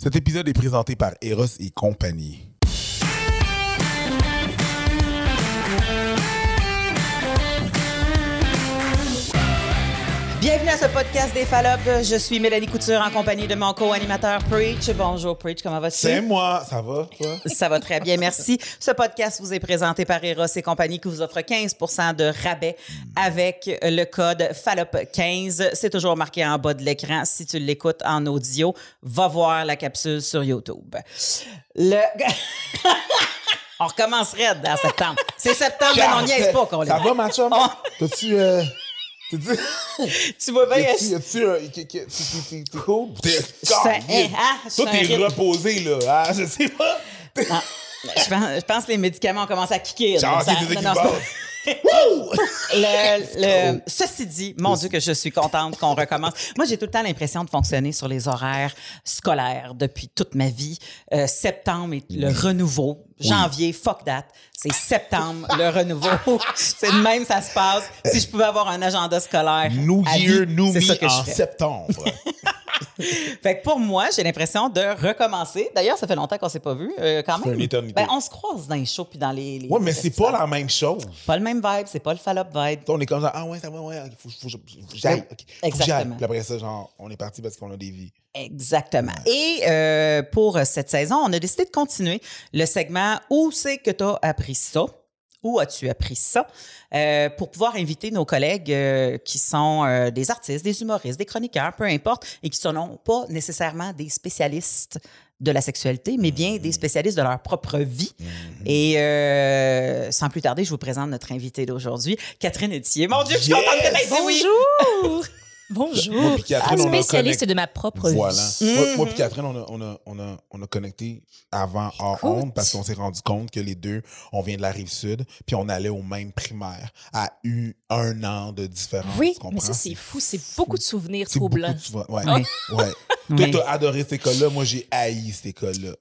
Cet épisode est présenté par Eros et compagnie. Bienvenue à ce podcast des Fallops. Je suis Mélanie Couture en compagnie de mon co-animateur Preach. Bonjour Preach, comment vas-tu? C'est moi, ça va, toi? Ça va très bien, merci. Ce podcast vous est présenté par Eros et compagnie qui vous offre 15% de rabais avec le code FALLOP15. C'est toujours marqué en bas de l'écran. Si tu l'écoutes en audio, va voir la capsule sur YouTube. Le... on recommencerait en septembre. C'est septembre, mais on n'y est pas qu'on Ça va, ma chum? Oh. T'as-tu... Euh... t'as-tu- Tu vois bien... Y'a-tu, y'a-tu, euh, t'es- cool? T'es, un- Toi, un t'es reposé, là. Ah, je sais pas. Je, pense, je pense que les médicaments commencent à kicker. Genre, là. Ça- ok, Le- le- ceci dit, mon Dieu que je suis contente qu'on recommence. Moi, j'ai tout le temps l'impression de fonctionner sur les horaires scolaires depuis toute ma vie. Euh, septembre est le renouveau. Janvier, fuck that. C'est septembre, le renouveau. C'est de même, ça se passe. Si je pouvais avoir un agenda scolaire. New à Year, vie, New ça Me que en septembre. Fait que pour moi, j'ai l'impression de recommencer. D'ailleurs, ça fait longtemps qu'on s'est pas vu, euh, quand même. une. Ben, on se croise dans les shows puis dans les. les ouais, mais c'est pas la même chose. Pas le même vibe, c'est pas le fall-up vibe. On est comme ça, ah ouais, ça va, ouais, il faut, faut, faut, j'aille. Exactement. Puis après ça, genre, on est parti parce qu'on a des vies. Exactement. Et euh, pour cette saison, on a décidé de continuer le segment Où c'est que tu as appris ça? Où as-tu appris ça? Euh, pour pouvoir inviter nos collègues euh, qui sont euh, des artistes, des humoristes, des chroniqueurs, peu importe, et qui ne sont pas nécessairement des spécialistes de la sexualité, mais bien des spécialistes de leur propre vie. Et euh, sans plus tarder, je vous présente notre invitée d'aujourd'hui, Catherine Etier. Mon Dieu, je suis contente que tu oui! Bonjour! Bonjour! Moi puis Catherine, on a Spécialiste connecté- de ma propre Voilà. vie. Moi, moi puis Catherine, on a, on, a, on, a, on a connecté avant hors Écoute. honte parce qu'on s'est rendu compte que les deux, on vient de la rive sud, puis on allait au même primaire, à eu un an de différence. Oui, mais ça, c'est fou. C'est beaucoup de souvenirs troublants. beaucoup de- Ouais. Toi, t'as adoré cette école-là. Moi, j'ai haï cette école-là.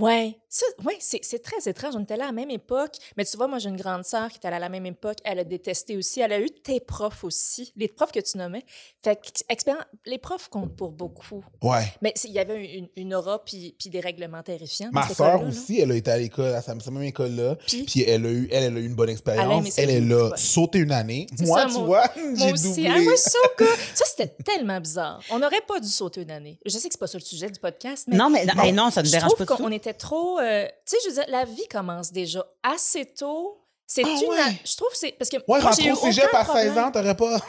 Ouais, ça, ouais, c'est c'est très étrange. On était là à la même époque. Mais tu vois, moi, j'ai une grande sœur qui était allée à la même époque. Elle a détesté aussi. Elle a eu tes profs aussi, les profs que tu nommais. Fait que, les profs comptent pour beaucoup. Ouais. Mais il y avait une, une aura puis, puis des règlements terrifiants. Ma cette sœur aussi, elle a été à l'école, à sa sa même école-là. Puis? Puis elle a eu, elle, elle a eu une bonne Elle expérience. Elle, elle ouais. a sauté une année. Moi, ça, tu moi- vois, Moi j'ai aussi. doublé. Ah ouais, ça, c'était tellement bizarre. On n'aurait pas dû sauter une année. Je sais que c'est pas ça le sujet du podcast, mais Non, mais non, Non. hey, non, ça ne je dérange trouve pas du tout. qu'on était trop. Euh, tu sais, je veux dire, la vie commence déjà assez tôt. C'est Ah une. ouais? a- Je trouve que c'est. Parce que. Ouais, moi, rentrer j'ai eu au cégep à 16 problème. ans, t'aurais pas.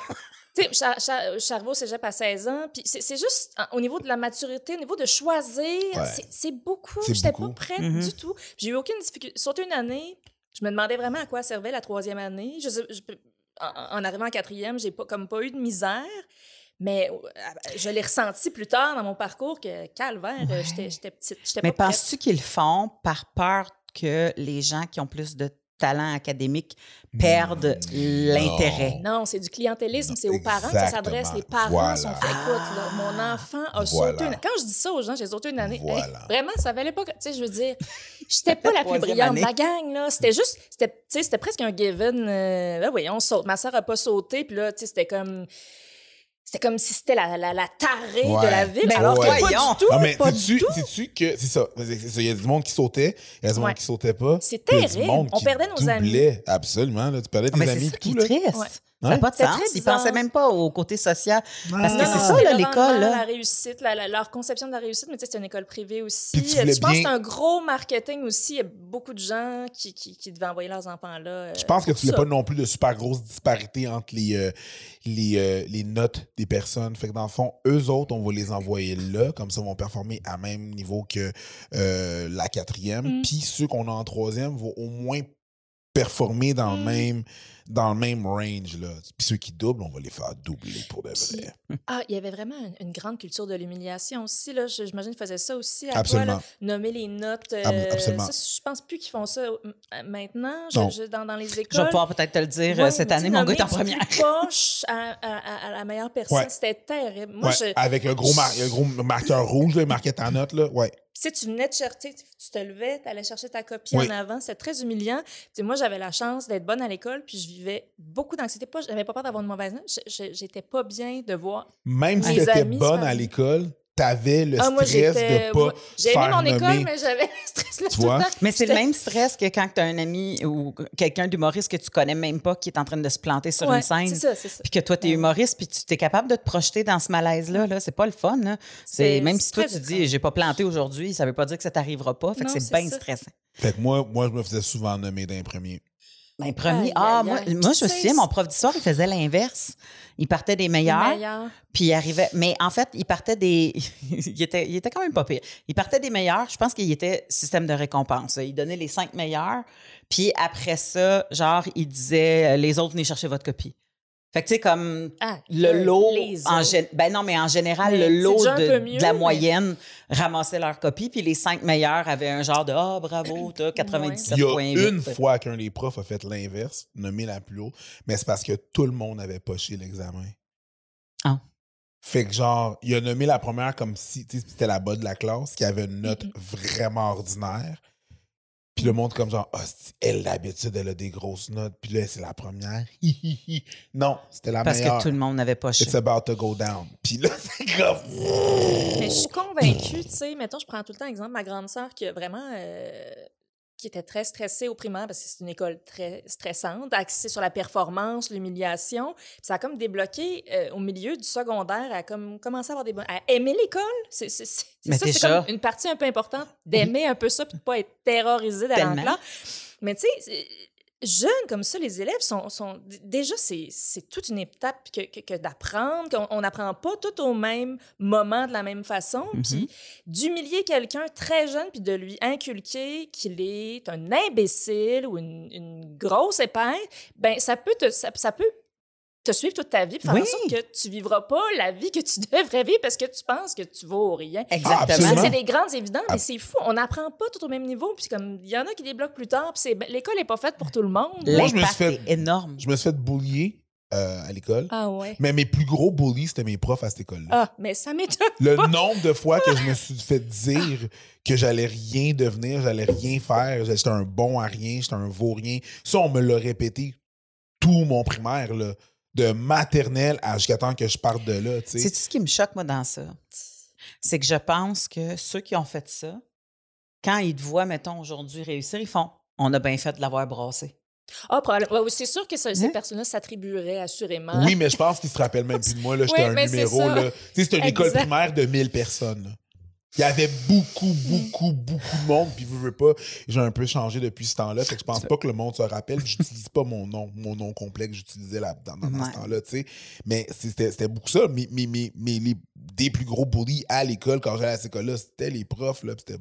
Tu sais, Char- Charveau, cégep à 16 ans. Puis c'est c'est juste au niveau de la maturité, au niveau de choisir, Ouais. c'est- c'est beaucoup. J'étais pas prête Mhm. du tout. J'ai eu aucune difficulté. Sauter une année, je me demandais vraiment à quoi servait la troisième année. Je, je en, en arrivant en quatrième, j'ai pas, comme pas eu de misère. Mais euh, je l'ai ressenti plus tard dans mon parcours que calvaire, euh, j'étais j'étais petite. J'étais Mais penses-tu qu'ils le font par peur que les gens qui ont plus de talent académique perdent l'intérêt? Non, c'est du clientélisme, c'est aux parents que ça s'adresse. Les parents Voilà. sont fait, écoute, là, mon enfant a Voilà. sauté une... Quand je dis ça aux gens, j'ai sauté une année. Voilà. Hey, vraiment, ça valait pas... que- Tu sais, je veux dire, j'étais pas la plus brillante année. de la gang, là. C'était juste... C'était, tu sais, c'était presque un given. Euh, ben oui, on saute. Ma soeur a pas sauté, puis là, tu sais, c'était comme... C'était comme si c'était la, la, la tarée Ouais. de la ville, Ben alors que ouais. pas voyons. du tout, Non, mais pas du tout. sais-tu que c'est ça. C'est. Il y a du monde qui sautait, il y a du monde qui sautait pas. C'est terrible. monde On qui perdait nos amis. doublait. Absolument. Là, tu perdais Ah, tes mais c'est amis ça et qui est triste. Ouais. Ça n'a Ouais. pas de sens. Ils bizarre. pensaient même pas au côté social. Parce que c'est ça, là, le l'école. La réussite, la- la- leur conception de la réussite, mais tu sais, c'est une école privée aussi. Puis tu voulais je pense que c'est un gros marketing aussi. Il y a beaucoup de gens qui, qui, qui devaient envoyer leurs enfants là. euh, Je pense que tu ça. pas non plus de super grosses disparités entre les, euh, les, euh, les notes des personnes. Fait que dans le fond, eux autres, on va les envoyer là, comme ça, ils vont performer à même niveau que euh, la quatrième. Mm. Puis ceux qu'on a en troisième vont au moins performer dans, le Mm. même, dans le même range. Là. Puis ceux qui doublent, on va les faire doubler pour de vrai. Ah, il y avait vraiment une, une grande culture de l'humiliation aussi. Là. J'imagine qu'ils faisaient ça aussi à Absolument. toi, là, nommer les notes. euh, Ab- absolument. ça, je pense plus qu'ils font ça euh, maintenant je- je- dans, dans les Je vais écoles. pouvoir peut-être te le dire euh, Ouais, cette tu sais, année. Mon gars est en première. poche à, à- à- à la meilleure personne. Ouais. C'était terrible. Moi, Ouais, je, Avec le gros, mar- le gros marqueur rouge, là, il marquait ta note. Là. Ouais. Puis, tu venais de chercher, tu te levais, tu allais chercher ta copie Oui. en avant. C'était très humiliant. Moi, j'avais la chance d'être bonne à l'école, puis je vivais beaucoup d'anxiété. Pas, j'avais pas peur d'avoir une mauvaise note. J'étais pas bien de voir. Même si tu étais bonne à l'école, t'avais le Ah, moi, stress de pas moi, J'ai aimé faire mon école, nommer. mais j'avais le stress là Tu tout vois? le temps. Mais c'est le même stress que quand tu as un ami ou quelqu'un d'humoriste que tu connais même pas qui est en train de se planter sur Ouais, une scène. C'est ça, c'est ça. Puis que toi, tu es humoriste, puis tu es capable de te projeter dans ce malaise-là. Là. C'est pas le fun. Là. C'est, C'est- même c'est si toi, tu dis, j'ai pas planté aujourd'hui, ça veut pas dire que ça t'arrivera pas. Fait que Non, c'est c'est bien ça. stressant. Fait que moi, moi, je me faisais souvent nommer d'un premier. Ben, premier, ah, moi, moi, je me souviens, mon prof d'histoire, il faisait l'inverse. Il partait des meilleurs, Meilleur. puis il arrivait. Mais en fait, il partait des. il, était, il était quand même pas pire. Il partait des meilleurs. Je pense qu'il était système de récompense. Il donnait les cinq meilleurs, puis après ça, genre, il disait les autres, venez chercher votre copie. Fait que, tu sais, comme Ah, le lot, en ben non, mais en général, Mais le lot de, peu mieux, de la mais- moyenne ramassait leur copie, puis les cinq meilleurs avaient un genre de Ah, bravo, t'as 97 Il y a points. une fois qu'un des profs a fait l'inverse, nommé la plus haut, mais c'est parce que tout le monde avait poché l'examen. Ah. Fait que genre, il a nommé la première comme si tu sais, c'était la bas de la classe, qui avait une note vraiment ordinaire. Puis le monde comme genre, ah, c'est- elle, d'habitude, elle a des grosses notes. Puis là, c'est la première. Non, c'était la Parce meilleure. que tout le monde n'avait pas cher. It's about to go down. Puis là, c'est comme... Mais je suis convaincue, tu sais, mettons, je prends tout le temps exemple ma grande sœur qui a vraiment euh, qui était très stressée au primaire parce que c'est une école très stressante, axée sur la performance, l'humiliation. Ça a comme débloqué euh, au milieu du secondaire, à comme commencé à avoir des bonnes, à aimer l'école. C'est ça, c'est comme une partie un peu importante d'aimer un peu ça puis de pas être terrorisé d'aller en Tellement. classe. Mais tu sais, jeunes comme ça, les élèves sont, déjà c'est toute une étape que, que, que d'apprendre, qu'on on n'apprend pas tout au même moment de la même façon, Mhm. puis d'humilier quelqu'un très jeune puis de lui inculquer qu'il est un imbécile ou une, une grosse épingle, ben ça peut te ça, ça peut te suivre toute ta vie, puis faire Oui. en sorte que tu vivras pas la vie que tu devrais vivre parce que tu penses que tu vaux rien. Exactement. c'est des grandes évidences, Ah. mais c'est fou. On n'apprend pas tout au même niveau. Puis comme il y en a qui débloquent plus tard, puis c'est- ben, l'école n'est pas faite pour tout le monde. Moi, je me suis fait- est énorme. Je me suis fait bullier euh, à l'école. Ah ouais. Mais mes plus gros bullies, c'était mes profs à cette école-là. Ah, mais ça m'étonne. Le nombre de fois que je me suis fait dire que j'allais rien devenir, j'allais rien faire, j'étais un bon à rien, j'étais un vaurien. Ça, on me l'a répété tout mon primaire, là, de maternelle à jusqu'à temps que je parte de là. tu sais. C'est tout ce qui me choque, moi, dans ça? C'est que je pense que ceux qui ont fait ça, quand ils te voient, mettons, aujourd'hui réussir, ils font On a bien fait de l'avoir brassé. Ah, oui, c'est sûr que ces Hein? personnes-là s'attribueraient assurément. Oui, mais je pense qu'ils se rappellent même plus de moi. J'étais Oui, un c'est numéro. C'était une école primaire de 1000 personnes. là. Il y avait beaucoup, beaucoup, beaucoup de monde. Puis, vous veux pas, j'ai un peu changé depuis ce temps-là. Fait que je pense pas que le monde se rappelle. J'utilise pas mon nom, mon nom complet que j'utilisais là, dans, dans- dans Ouais. ce temps-là. tu sais. Mais c'était beaucoup ça. Mais, mais, mais, mais les, des plus gros bullies à l'école, quand j'allais à cette école-là, c'était les profs. là, C'était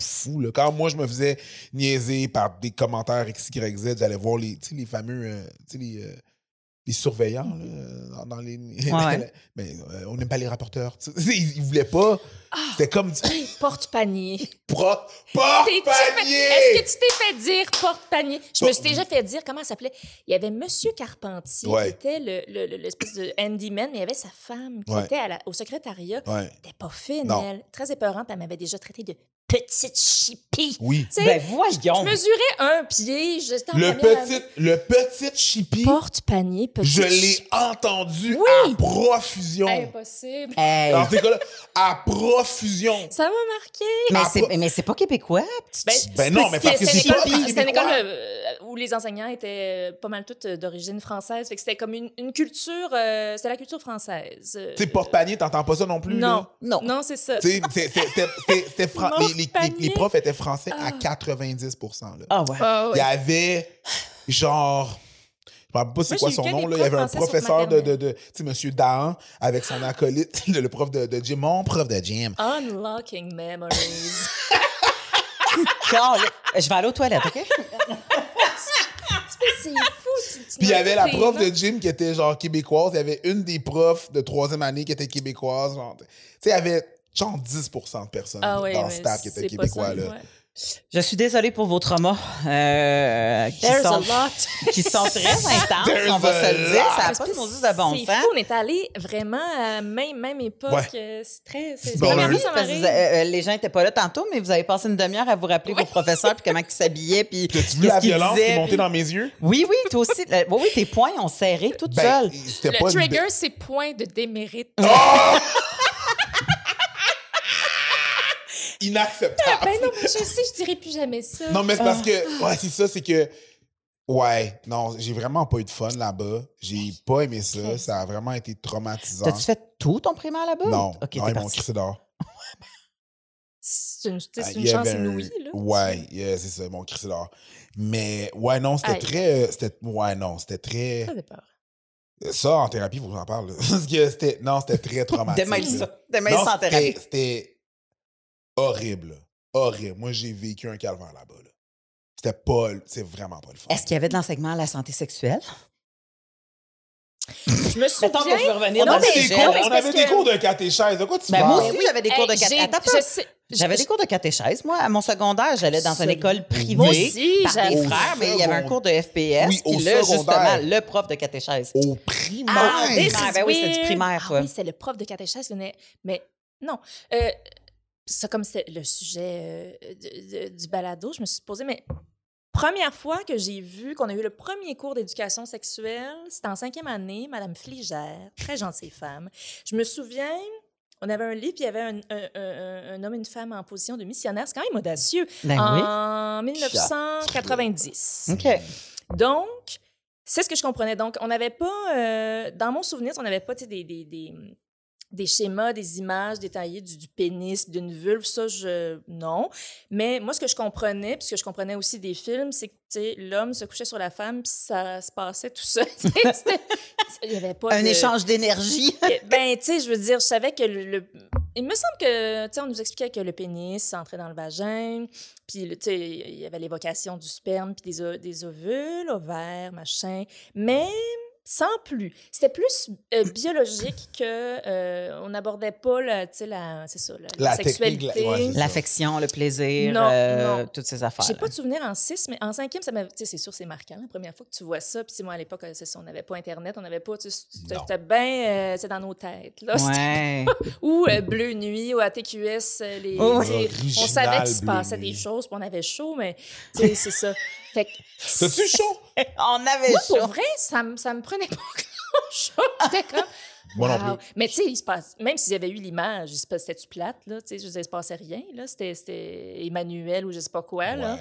fou. Là. Quand moi, je me faisais niaiser par des commentaires X, Y, Z, j'allais voir les, les fameux. euh, les, euh, les surveillants là, dans, les. ouais. Mais euh, on n'aime pas les rapporteurs. Ils, ils voulaient pas. C'était comme Porte-panier. fait- porte-panier! Est-ce que tu t'es fait dire porte-panier? Je me suis déjà fait dire, comment ça s'appelait? Il y avait Monsieur Carpentier, Ouais. qui était le- le- le- l'espèce de handyman, mais il y avait sa femme qui Ouais. était à la- au secrétariat. Ouais, Elle était pas fine, Non. elle. Très épeurante, elle m'avait déjà traité de petite chipie. oui. Ben, voyons. je mesurais un pied, j'étais en Le petit, le petit chippy, Porte-panier, petit je l'ai entendu Oui. à profusion. Impossible. Hey. Dans ces cas-là, à profusion. Ça m'a marqué. Mais c'est, pas- mais c'est pas québécois. petit- Ben, Ben non, mais parce que c'est une pas école, des c'était une Québécois. école euh, où les enseignants étaient euh, pas mal toutes euh, d'origine française. Fait que c'était comme une, une culture, euh, c'était la culture française. Euh, Tu sais, porte-panier, t'entends pas ça non plus? non, là? Non. non, c'est ça. Tu sais, c'était- les, profs étaient français à Ah. 90 là. Ah ouais. Ah, Il ouais. y avait genre. Je ne me rappelle pas c'est quoi son nom. Là. Il y avait un professeur de, de, de tu sais, Monsieur Dahan avec son acolyte, le, prof de, de gym, mon prof de gym. Unlocking memories. Je vais aller aux toilettes, OK? c'est fou. tu Puis il y avait la prof de gym qui était genre québécoise. Il y avait une des profs de troisième année qui était québécoise. genre. Tu sais, il y avait genre 10% de personnes Ah ouais, dans le staff qui étaient québécois. ça, là. ouais. Je suis désolée pour vos traumas euh, qui, There's a sont, lot. qui sont très intenses, There's on va se le dire. Ça n'a pas de maudit de bon sens. fou, on est allé vraiment à la même, même époque. Ouais. Euh, C'est très. C'est Bon, Parce que m'arrive. euh, les gens n'étaient pas là tantôt, mais vous avez passé une demi-heure à vous rappeler vos professeurs puis comment ils s'habillaient. Puis T'as-tu vu qu'est-ce la qu'ils violence qui disaient, est montée puis- dans mes yeux? Oui, oui, toi aussi. Oui, oui, tes poings ont serré toute Ben, seule. Le pas une- trigger, c'est point de démérite. Oh! Inacceptable. Ben non, mais je sais, je dirais plus jamais ça. Non, mais c'est parce que, ouais, c'est ça, c'est que, ouais, non, j'ai vraiment pas eu de fun là-bas. J'ai pas aimé ça. Ça a vraiment été traumatisant. T'as-tu fait tout ton primaire là-bas? Non, OK, non ils m'ont crissé dehors. C'est une, Ah, une il y chance avait un- inouïe, là. Ouais, yeah, c'est ça, ils m'ont crissé dehors. Mais, ouais, non, c'était très. euh, C'était, ouais, non, c'était très. Ça en thérapie, il faut que j'en parle. là. Parce que c'était. Non, c'était très traumatique. Demain, ça. Demain, Non, c'était- thérapie. C'était horrible. Horrible. Moi, j'ai vécu un calvaire là-bas. Là. C'était pas. C'est vraiment pas le fun. Est-ce qu'il y avait de l'enseignement à la santé sexuelle? Je me souviens. Mettons que je veux revenir On dans Non, le avait, mais- des sujet. cours, non, mais on c'est parce avait des que- cours de catéchèse. De quoi tu Ben, parles? moi aussi, j'avais des cours de Hey, cat- j'ai- Attends, je pas. sais- J'avais des cours de catéchèse. Moi, à mon secondaire, j'allais dans une école privée Moi aussi, par des frères, mais il y avait un cours de FPS. Oui, au puis là, secondaire. justement, le prof de catéchèse. Au primaire. Ah, this primaire, is ben oui, c'est du primaire, Ah oui, c'est le prof de catéchèse qui venait. Mais non. Ça, comme c'est le sujet euh, de- de- du balado, je me suis posé, mais première fois que j'ai vu qu'on a eu le premier cours d'éducation sexuelle, c'était en cinquième année, Madame Fligère, très gentille femme. Je me souviens. On avait un livre, puis il y avait un, un- un- un homme et une femme en position de missionnaire. C'est quand même audacieux. Ben en 1990. oui. OK. Donc, c'est ce que je comprenais. Donc, on n'avait pas, euh, dans mon souvenir, on n'avait pas des, des, des schémas, des images détaillées du, du pénis, d'une vulve, ça, je, non. Mais moi, ce que je comprenais, puis ce que je comprenais aussi des films, c'est que tu sais, l'homme se couchait sur la femme, puis ça se passait tout seul. C'était- Il n'y avait pas Un de- échange d'énergie. ben, tu sais, je veux dire, je savais que le. le- Il me semble que, tu sais, on nous expliquait que le pénis entrait dans le vagin, puis, tu sais, il y avait l'évocation du sperme, puis des, des ovules, ovaires, machin. Mais sans plus. C'était plus euh, biologique que. euh, on n'abordait pas, la, tu sais, la, c'est ça, la, la La technique, sexualité. la- ouais, c'est ça. L'affection, le plaisir, Non, euh, non. toutes ces affaires. J'ai pas de souvenir en 6, mais en cinquième, ça m'a. Tu sais, c'est sûr, c'est marquant. La première fois que tu vois ça, puis moi, à l'époque, c'est ça, on n'avait pas Internet, on n'avait pas. Tu sais, c'était bien. euh, c'est dans nos têtes. Là, C'était- Ouais. Ou euh, Bleu Nuit, ou ATQS. Les, Oh, on savait qu'il se passait des choses, puis on avait chaud, mais tu sais, c'est ça. Fait que, T'as-tu chaud? On avait moi, chaud. pour vrai, ça, me- ça me prenait pas grand-chose. J'étais comme. Moi non plus. Mais tu sais, il se passe, même s'il y avait eu l'image, il se passe- c'était-tu plate, là? Tu sais, je veux dire, il se passait rien, là. C'était, c'était Emmanuel ou je sais pas quoi, là.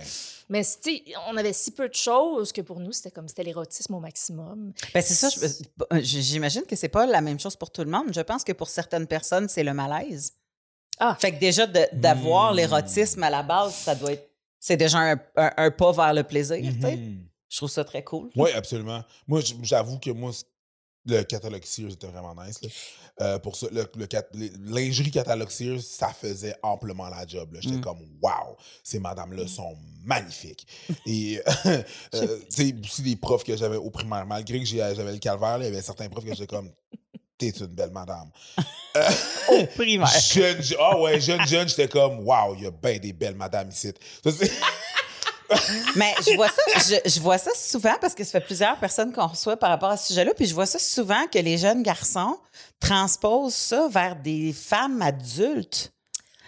Mais tu sais, on avait si peu de choses que pour nous, c'était comme c'était l'érotisme au maximum. Ben c'est ça, euh, j'imagine que c'est pas la même chose pour tout le monde. Je pense que pour certaines personnes, c'est le malaise. Ah. Fait que déjà, d'avoir Hmm. l'érotisme à la base, ça doit être. C'est déjà un, un- un pas vers le plaisir, tu sais. Je trouve ça très cool. Oui, absolument. Moi, j'avoue que moi, le catalogue Sears était vraiment nice. là. Euh, pour ça, catalogue Sears, ça faisait amplement la job. J'étais Mm. comme, wow, ces madames-là sont magnifiques. Et, euh, tu sais, aussi des profs que j'avais au primaire, malgré que j'avais le calvaire, il y avait certains profs que j'étais comme, t'es une belle madame. Au primaire. Jeune, je- ah ouais, jeune, jeune, j'étais comme, wow, il y a bien des belles madames ici. Ça, c'est- Mais je vois ça, je, je vois ça souvent parce que ça fait plusieurs personnes qu'on reçoit par rapport à ce sujet-là. Puis je vois ça souvent que les jeunes garçons transposent ça vers des femmes adultes.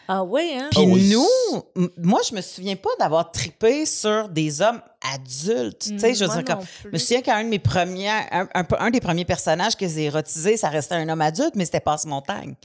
Ah oui, hein? Puis Ah oui. nous, moi, je me souviens pas d'avoir tripé sur des hommes adultes. Tu sais, je veux dire, comme, je me souviens qu'un de mes premiers, un, un des premiers personnages que j'ai érotisé, ça restait un homme adulte, mais c'était Passe-Montagne.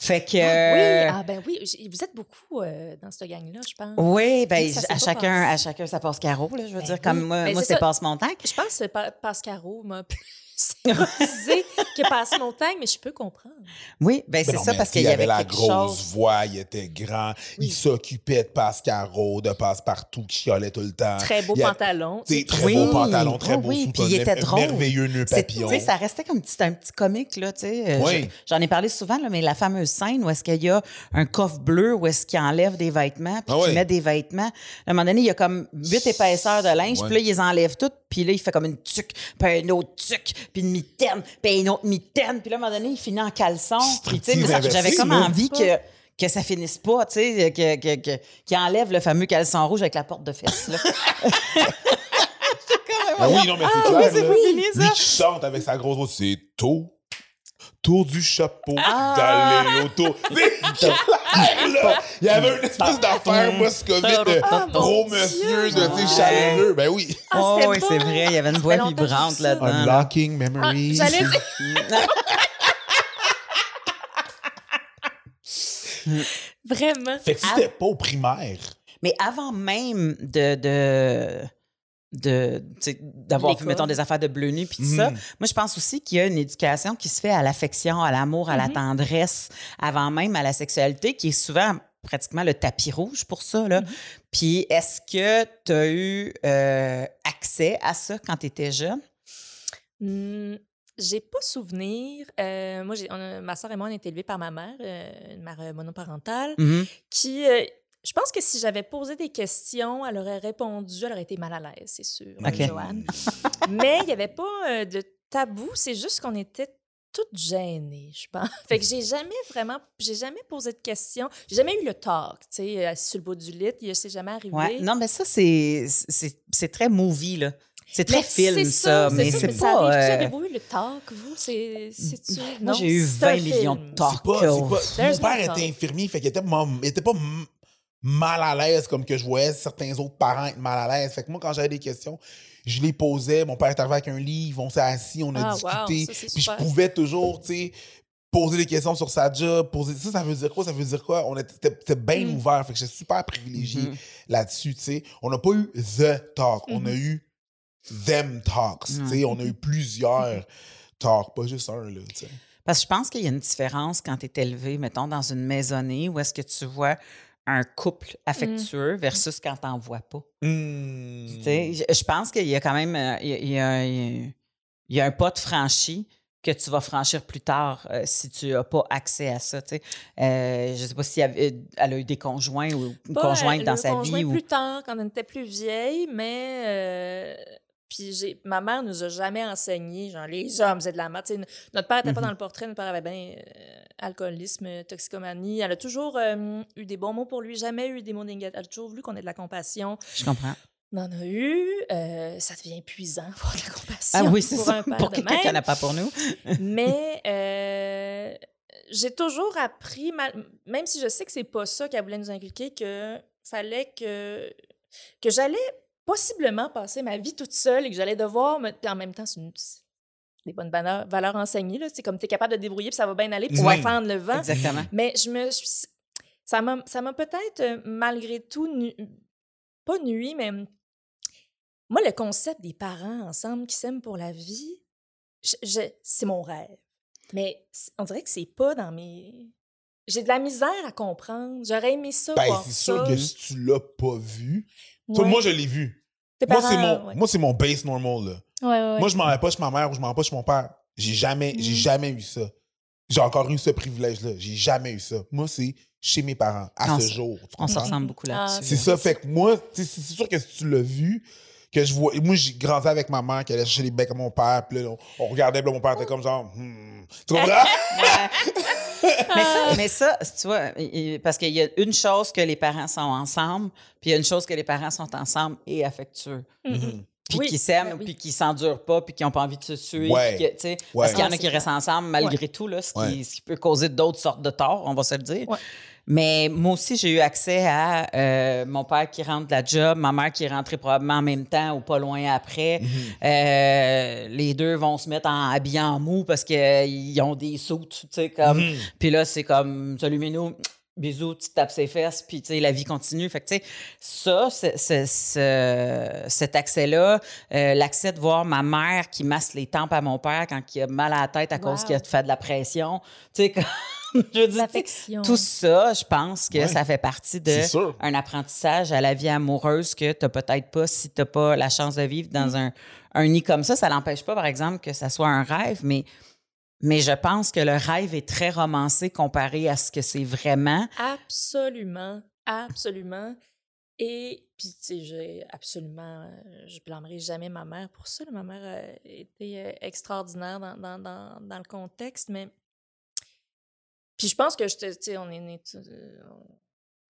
Fait que. Ah oui, euh, ah ben oui, vous êtes beaucoup euh, dans cette gang-là, je pense. oui, ben, Oui, à chacun, à chacun, ça passe carreau, là, je veux Ben dire. Comme moi, Ben, moi c'est ça. Passe-Montagne. Je pense que Pa- Pascaro m'a plus érotisé que Passe-Montagne, mais je peux comprendre. Oui, ben c'est ça parce qu'il y avait, la quelque grosse chose. voix, il était grand, Oui. il s'occupait de Pascaro, de passe-partout, qui chialait tout le temps. Très beau Il y a- pantalon. très Oui. beau pantalon, très Oh beau oui, puis il était drôle. merveilleux nœud C'est- papillon. ça restait comme petit, un petit comique, là, tu sais. Euh, Oui. je- J'en ai parlé souvent, là, mais la fameuse scène où est-ce qu'il y a un coffre bleu où est-ce qu'il enlève des vêtements, puis Ah qu'il oui. met des vêtements. À un moment donné, il y a comme huit épaisseurs de linge, puis là, il les enlève toutes, puis là, il fait comme une tuque, puis un autre tuque, puis une mitaine, puis une autre mitaine, puis là, à un moment donné, il finit en caleçon. Puis, tu sais, j'avais comme envie que que ça finisse pas, tu sais, que, que, que- qu'il enlève le fameux caleçon rouge avec la porte de fesses, là. Ah oui, non, mais c'est oui, clair. c'est fini, ça. Lui qui chante avec sa grosse voix, c'est tôt. Tour du chapeau, Ah! d'aller autour. Là. Il y avait une espèce d'affaire moscovite de Ah, gros monsieur, de, tu Ouais. sais, chaleureux. Ben oui. Ah, oh, c'était oui, bon. c'est vrai, il y avait une voix vibrante là-dedans. là. Unlocking Ah, memories. Dire. Vraiment. Fait que Ah. t'étais pas au primaire, Mais avant même de. de de d'avoir vu mettons des affaires de bleu nu puis tout ça Mhm. moi je pense aussi qu'il y a une éducation qui se fait à l'affection à l'amour à la Mhm. tendresse avant même à la sexualité qui est souvent pratiquement le tapis rouge pour ça là Mhm. puis est-ce que tu as eu euh, accès à ça quand tu étais jeune? Hmm, j'ai pas souvenir. Euh, moi, j'ai, on a- ma soeur et moi, on a été élevés par ma mère, euh, une mère monoparentale, qui, euh, je pense que si j'avais posé des questions, elle aurait répondu, elle aurait été mal à l'aise, c'est sûr, euh, Ok. Joanne. Mais il n'y avait pas euh, de tabou, c'est juste qu'on était toutes gênées, je pense. Fait que j'ai jamais vraiment, j'ai jamais posé de questions. J'ai jamais eu le talk, tu sais, assis sur le bout du lit, il c'est jamais arrivé. Ouais. Non, mais ça, c'est, c'est, c'est très movie, là. C'est très Mais film, c'est ça, mais ça, c'est ça pas. arrive-tu? euh, Avez-vous eu le talk, vous? C'est, c'est-tu? Moi, j'ai eu c'est un 20 millions de talks. c'est pas, c'est Oh. pas- Mon père no était infirmier, fait qu'il était, était pas mal à l'aise comme que je voyais certains autres parents être mal à l'aise. Fait que moi, quand j'avais des questions, je les posais. Mon père est arrivé avec un livre, on s'est assis, on a Ah, wow, discuté. ça, puis je pouvais toujours, tu sais, poser des questions sur sa job, poser ça, ça veut dire quoi, ça veut dire quoi? On était, bien Mm. ouvert, fait que j'étais super privilégié Mhm. là-dessus, tu sais. On n'a pas eu the talk, on a Mhm. eu them talks, tu sais. On a eu plusieurs talks, pas juste un, là, tu sais. Parce que je pense qu'il y a une différence quand tu es élevé, mettons, dans une maisonnée où est-ce que tu vois un couple affectueux versus quand t'en vois pas. Tu sais, je pense qu'il y a quand même euh, il y a, il y a- il y a un pas de franchi que tu vas franchir plus tard euh, si tu n'as pas accès à ça. tu sais. Euh, je ne sais pas si elle, elle a eu des conjoints ou une conjointe dans sa conjoint vie. Ou... plus tard, quand on était plus vieille, mais... euh, puis j'ai, ma mère nous a jamais enseigné, genre, les hommes, c'est de la merde. Notre père n'était pas Mhm. dans le portrait, notre père avait bien euh, alcoolisme, toxicomanie. Elle a toujours euh, eu des bons mots pour lui, jamais eu des mots négatifs. Elle a toujours voulu qu'on ait de la compassion. Je comprends. On en a eu. euh, ça devient épuisant, avoir de la compassion. Ah oui, c'est ça. un Pour quelqu'un qui n'en a pas pour nous. Mais j'ai toujours appris, mal- même si je sais que c'est pas ça qu'elle voulait nous inculquer, que fallait que, que j'allais possiblement passer ma vie toute seule et que j'allais devoir me. en même temps, c'est une- des bonnes valeurs, valeurs enseignées. là. C'est comme tu es capable de te débrouiller puis ça va bien aller, vas Mhm. fendre le vent. Exactement. Mais je me suis. Ça m'a, ça m'a peut-être, euh, malgré tout, nu- pas nuit, mais moi, le concept des parents ensemble qui s'aiment pour la vie, je- je- c'est mon rêve. Mais on dirait que c'est pas dans mes. J'ai de la misère à comprendre. J'aurais aimé ça. Ben, c'est sûr que si tu l'as pas vu. Ouais. moi, je l'ai vu. Tes Moi, c'est mon, ouais. moi, c'est mon base normal, là. Ouais, ouais, ouais. Moi, je m'en vais pas chez ma mère ou je m'en vais pas chez mon père. J'ai jamais, j'ai Mm. jamais eu ça. J'ai encore eu ce privilège-là. J'ai jamais eu ça. Moi, c'est chez mes parents, à ce jour. tu On se ressemble beaucoup Ah, là-dessus. C'est ça. Fait que moi, c'est c'est sûr que si tu l'as vu, que je vois. Moi, j'ai grandi avec ma mère qui allait chercher les becs à mon père. Puis là, on, on regardait, puis là, mon père était comme genre. Hmm. Tu comprends? mais ça, mais ça, tu vois, parce qu'il y a une chose que les parents sont ensemble, puis il y a une chose que les parents sont ensemble et affectueux. Mhm. Puis Oui, qui s'aiment, ben oui. puis qui s'endurent pas, puis qui n'ont pas envie de se suer. Ouais. puis que, tu sais, Ouais. Parce qu'il y en Ah, a qui restent ensemble malgré tout, là, ce, qui, Ouais. ce qui peut causer d'autres sortes de torts, on va se le dire. Mais moi aussi, j'ai eu accès à euh, mon père qui rentre de la job, ma mère qui est rentrée probablement en même temps ou pas loin après. Euh, les deux vont se mettre en habillés en mou parce qu'ils ont des soutes, tu sais, comme. Mhm. Puis là, c'est comme, salut Minou, bisous, tu tapes ses fesses, puis tu sais, la vie continue. Fait que, tu sais, ça, ce- cet accès-là, euh, l'accès de voir ma mère qui masse les tempes à mon père quand il a mal à la tête à cause qu'il a fait de la pression, tu sais, comme- je veux dire, tout ça, je pense que Ouais. ça fait partie de C'est sûr. un apprentissage à la vie amoureuse que tu n'as peut-être pas si tu n'as pas la chance de vivre dans un, un nid comme ça. Ça n'empêche pas, par exemple, que ça soit un rêve, mais, mais je pense que le rêve est très romancé comparé à ce que c'est vraiment. Absolument, absolument. Et puis, tu sais, j'ai absolument, euh, je blâmerai jamais ma mère pour ça. Ma mère a été euh, extraordinaire dans, dans, dans, dans le contexte, mais. Puis je pense que, tu sais, on est nés. tous, euh,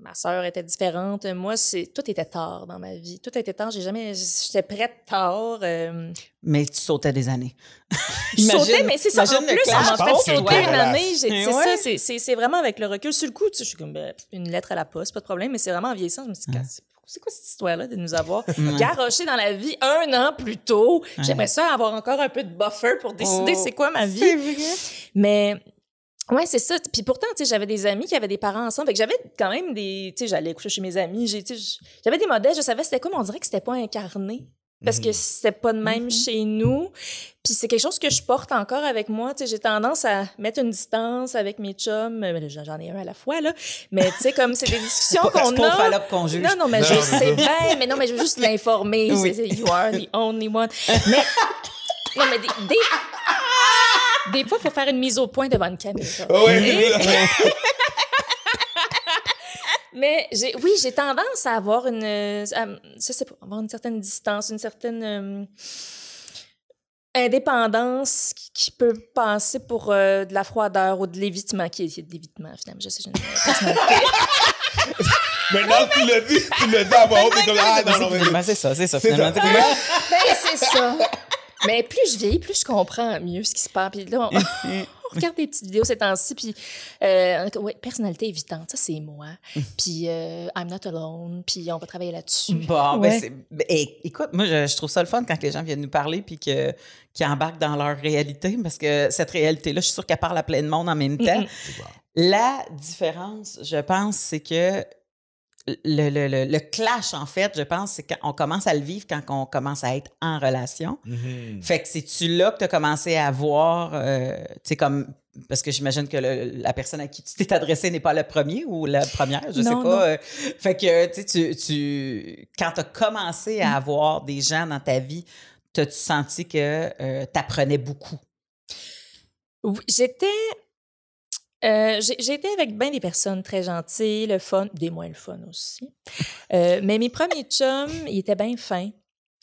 Ma sœur était différente. Moi, c'est tout était tard dans ma vie. Tout était tard. J'ai jamais. J'étais prête tard. euh, Mais tu sautais des années. je Imagine- sautais, mais c'est ça. En plus, m'a fait sauter une année. C'est ouais. ça, c'est- vraiment avec le recul. Sur le coup, tu sais, je suis comme ben, une lettre à la poste, pas de problème, mais c'est vraiment en vieillissant. Je me suis dit, c'est quoi cette histoire-là de nous avoir garoché dans la vie un an plus tôt? J'aimerais ça avoir encore un peu de buffer pour décider Oh, c'est quoi ma vie. C'est vrai. Mais Ouais, c'est ça. Puis pourtant, tu sais, j'avais des amis qui avaient des parents ensemble. Fait que j'avais quand même des. Tu sais, j'allais coucher chez mes amis. j'ai- tu sais, J'avais des modèles. Je savais c'était quoi, mais on dirait que c'était pas incarné. Parce que c'était pas de même chez nous. Puis c'est quelque chose que je porte encore avec moi. Tu sais, j'ai tendance à mettre une distance avec mes chums. J'en ai un à la fois, là. Mais tu sais, comme c'est des discussions pas- qu'on pas a. Qu'on juge. Non, non, mais Non, je sais bien, mais non, mais je veux juste l'informer. Oui. You are the only one. Mais, non, mais des, des, des fois, il faut faire une mise au point devant une caméra. Ah ouais, Mais j'ai, oui, j'ai tendance à avoir une, euh, à- je sais pas, avoir une certaine distance, une certaine euh, indépendance qui, qui peut passer pour euh, de la froideur ou de l'évitement, qui est, de l'évitement finalement. Je sais, une personnalité. Maintenant que tu l'as dit, tu l'as dit à voix haute, t'es comme, ah, non, non, mais. Ben, c'est ça, c'est ça, C'est finalement. ça. ben, c'est ça. Mais plus je vieillis, plus je comprends mieux ce qui se passe. Puis là, on, on regarde des petites vidéos ces temps-ci, puis euh, ouais, personnalité évitante, ça c'est moi. Puis euh, I'm not alone, puis on va travailler là-dessus. Bon, Ouais. ben, c'est- ben, écoute, moi, je, je trouve ça le fun quand les gens viennent nous parler puis que, qu'ils embarquent dans leur réalité parce que cette réalité-là, je suis sûre qu'elle parle à plein de monde en même temps. La différence, je pense, c'est que le, le- le- le clash, en fait, je pense, c'est qu'on commence à le vivre quand on commence à être en relation. Mhm. Fait que c'est-tu là que tu as commencé à voir, euh, tu sais, comme. Parce que j'imagine que le- la personne à qui tu t'es adressé n'est pas le premier ou la première, je sais Non, pas. non. euh, fait que, tu sais, tu, tu- quand tu as commencé Mm. à avoir des gens dans ta vie, t'as-tu senti que tu apprenais beaucoup? Oui, j'étais. Euh, j'ai été avec bien des personnes très gentilles, le fun, des moins le fun aussi. Euh, mais mes premiers chums, ils étaient bien fins.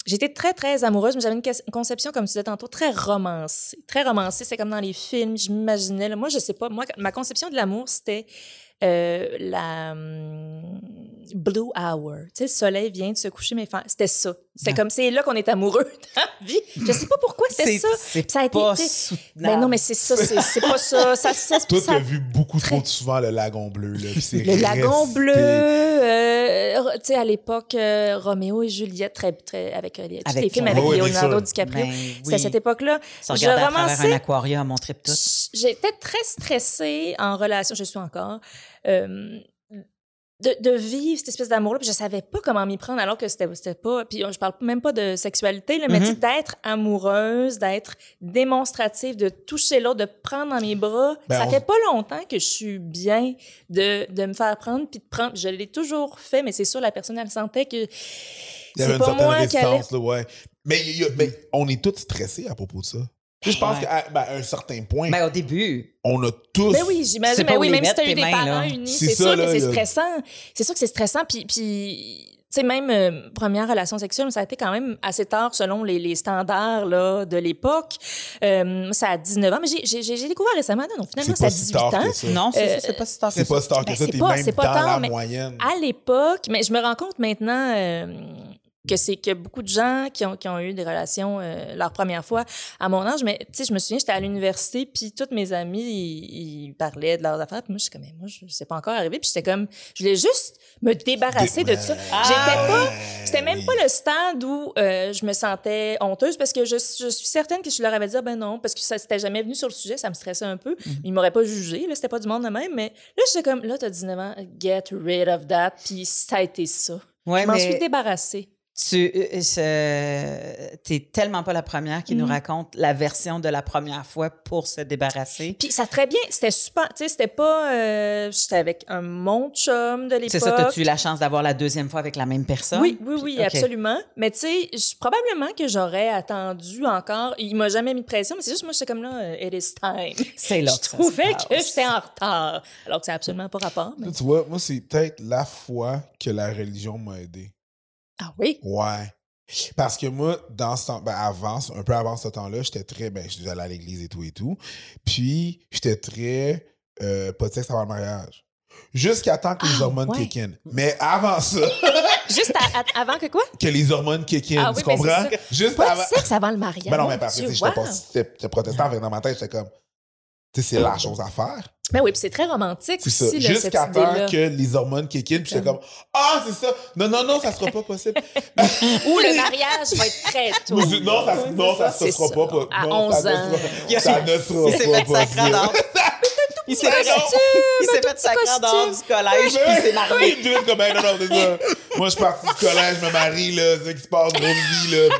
J'étais très, très amoureuse, mais j'avais une conception, comme tu disais tantôt, très romancée. Très romancée, c'est comme dans les films, je m'imaginais. Moi, je sais pas, moi, ma conception de l'amour, c'était euh, la hum, blue hour. Tu sais, le soleil vient de se coucher, mais c'était ça. C'était Ah. comme, c'est là qu'on est amoureux dans la vie. Je sais pas pourquoi c'était ça. C'est Ça a été- pas soutenable. Ben non, mais c'est ça, c'est c'est pas ça. ça, ça, Toi, t'as vu beaucoup trop souvent le lagon bleu, là. c'est le lagon bleu, euh, tu sais, à l'époque, euh, Roméo et Juliette, très, très, avec euh, les, Avec les films avec Oui, Leonardo. DiCaprio. Ben C'est à cette époque-là. Ça Je à travers un aquarium, on tripe tout. J'étais très stressée en relation, je suis encore, euh, de, de vivre cette espèce d'amour-là. Puis je savais pas comment m'y prendre alors que c'était pas. Puis je parle même pas de sexualité, là, mais Mhm. tu sais, d'être amoureuse, d'être démonstrative, de toucher l'autre, de prendre dans mes bras. Ben, ça on- fait pas longtemps que je suis bien de, de me faire prendre puis de prendre. Je l'ai toujours fait, mais c'est sûr, la personne, elle sentait que. Il y C'est avait une pas certaine moi résistance, là, ouais. Mais, mais on est tous stressés à propos de ça. Je pense Ouais. qu'à ben, à un certain point, Ben, au début, on a tous. Ben oui, j'imagine. Mais où oui, même si mettre, tu as eu tes des mains, parents là. unis, C'est c'est ça, sûr là, que c'est stressant. C'est sûr que c'est stressant. Puis, puis tu sais, même euh, première relation sexuelle, ça a été quand même assez tard selon les, les standards là, de l'époque. Euh, ça a 19 ans, mais j'ai- découvert récemment, non, non, finalement, c'est ça pas a si 18 tard ans. que ça. non, c'est Euh, ça, c'est pas si tard que C'est ça. pas si tard que Ben, ça, c'est t'es pas- même c'est pas dans tard, la mais moyenne. À l'époque, mais je me rends compte maintenant euh, que c'est que beaucoup de gens qui ont, qui ont eu des relations euh, leur première fois à mon âge, mais tu sais, je me souviens, j'étais à l'université, puis toutes mes amies, ils, ils parlaient de leurs affaires, puis moi, je suis comme, mais moi, je sais pas encore arrivé, puis j'étais comme, je voulais juste me débarrasser de ça. J'étais pas, c'était même oui. pas le stade où euh, je me sentais honteuse, parce que je, je suis certaine que je leur avais dit, Ah, ben non, parce que ça s'était jamais venu sur le sujet, ça me stressait un peu, ils m'auraient pas jugé, là, c'était pas du monde de même, mais là, j'étais comme, là, t'as 19 ans, get rid of that, puis ça a été ça. Ouais, Je m'en mais suis débarrassée. Tu es tellement pas la première qui nous Mhm. raconte la version de la première fois pour se débarrasser. Puis ça très bien, c'était super, tu sais, c'était pas, euh, j'étais avec un mon chum de l'époque. C'est ça, as-tu eu la chance d'avoir la deuxième fois avec la même personne? Oui, oui, oui, absolument. Mais tu sais, probablement que j'aurais attendu encore. Il m'a jamais mis de pression, mais c'est juste moi, j'étais comme là, euh, it is time. C'est là je que ça se trouvais que j'étais en retard, alors que c'est absolument pas rapport. mais- Tu vois, moi, c'est peut-être la fois que la religion m'a aidé. Ah oui? Ouais. Parce que moi, dans ce temps, ben avant, un peu avant ce temps-là, j'étais très, ben, j'allais à l'église et tout et tout. Puis, j'étais très, euh, pas de sexe avant le mariage. Jusqu'à temps que les Ah, hormones ouais. kick in. Mais avant ça, Juste à- à- avant que quoi? que les hormones kick in, Ah tu oui, ben, comprends? Juste Pas avant. de sexe avant le mariage. Ben non, mais parce que j'étais wow. protestant, dans ma tête, j'étais comme, tu sais, c'est la chose à faire. Ben oui, puis c'est très romantique C'est ça. aussi, Jusqu'à temps que les hormones kick in, puis j'étais comme, ah, c'est ça. Non, non, non, ça sera pas possible. Ou le mariage va être très tôt. Non, ça, non, ça, C'est se sera ça. pas. pas- À non, 11 ça ne ans. Ça ne sera Il pas possible. Il s'est fait, il s'est fait dehors du collège, puis il s'est marié. Judith, comme, non, non, c'est ça. Moi, je suis parti du collège, je me marie, là, c'est qui se passe, grosse vie, là.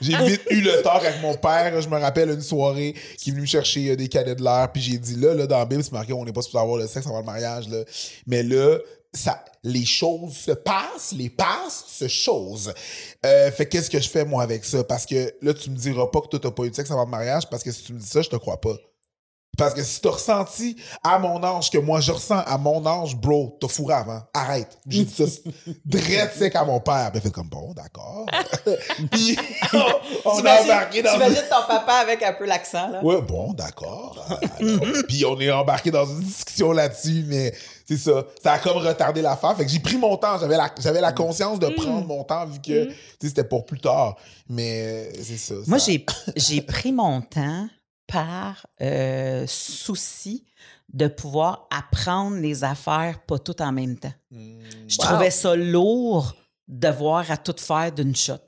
J'ai vite eu le tort avec mon père. Je me rappelle une soirée qui est venu me chercher euh, des cadets de l'air, puis j'ai dit, là, là, dans la Bible, c'est marqué, on n'est pas supposé avoir le sexe avant le mariage, là. Mais là, ça, les choses se passent, les passes se choses. Euh, fait qu'est-ce que je fais, moi, avec ça? Parce que là, tu me diras pas que toi, t'as pas eu de sexe avant le mariage, parce que si tu me dis ça, je te crois pas. Parce que si t'as ressenti à mon âge que moi je ressens à mon âge, bro, t'as fourré avant. Arrête. J'ai dit ça direct sec à mon père. Ben, fait comme bon, d'accord. Puis on, on a embarqué dans T'imagines ton papa avec un peu l'accent, là? Ouais, bon, d'accord. Alors, Puis on est embarqué dans une discussion là-dessus, mais c'est ça. Ça a comme retardé l'affaire. Fait que j'ai pris mon temps. J'avais la, j'avais la conscience de prendre mon temps vu que tu sais, c'était pour plus tard. Mais c'est ça. Moi, ça- j'ai, j'ai pris mon temps par euh, souci de pouvoir apprendre les affaires pas toutes en même temps. Hmm. Je Wow. trouvais ça lourd de voir à tout faire d'une shot.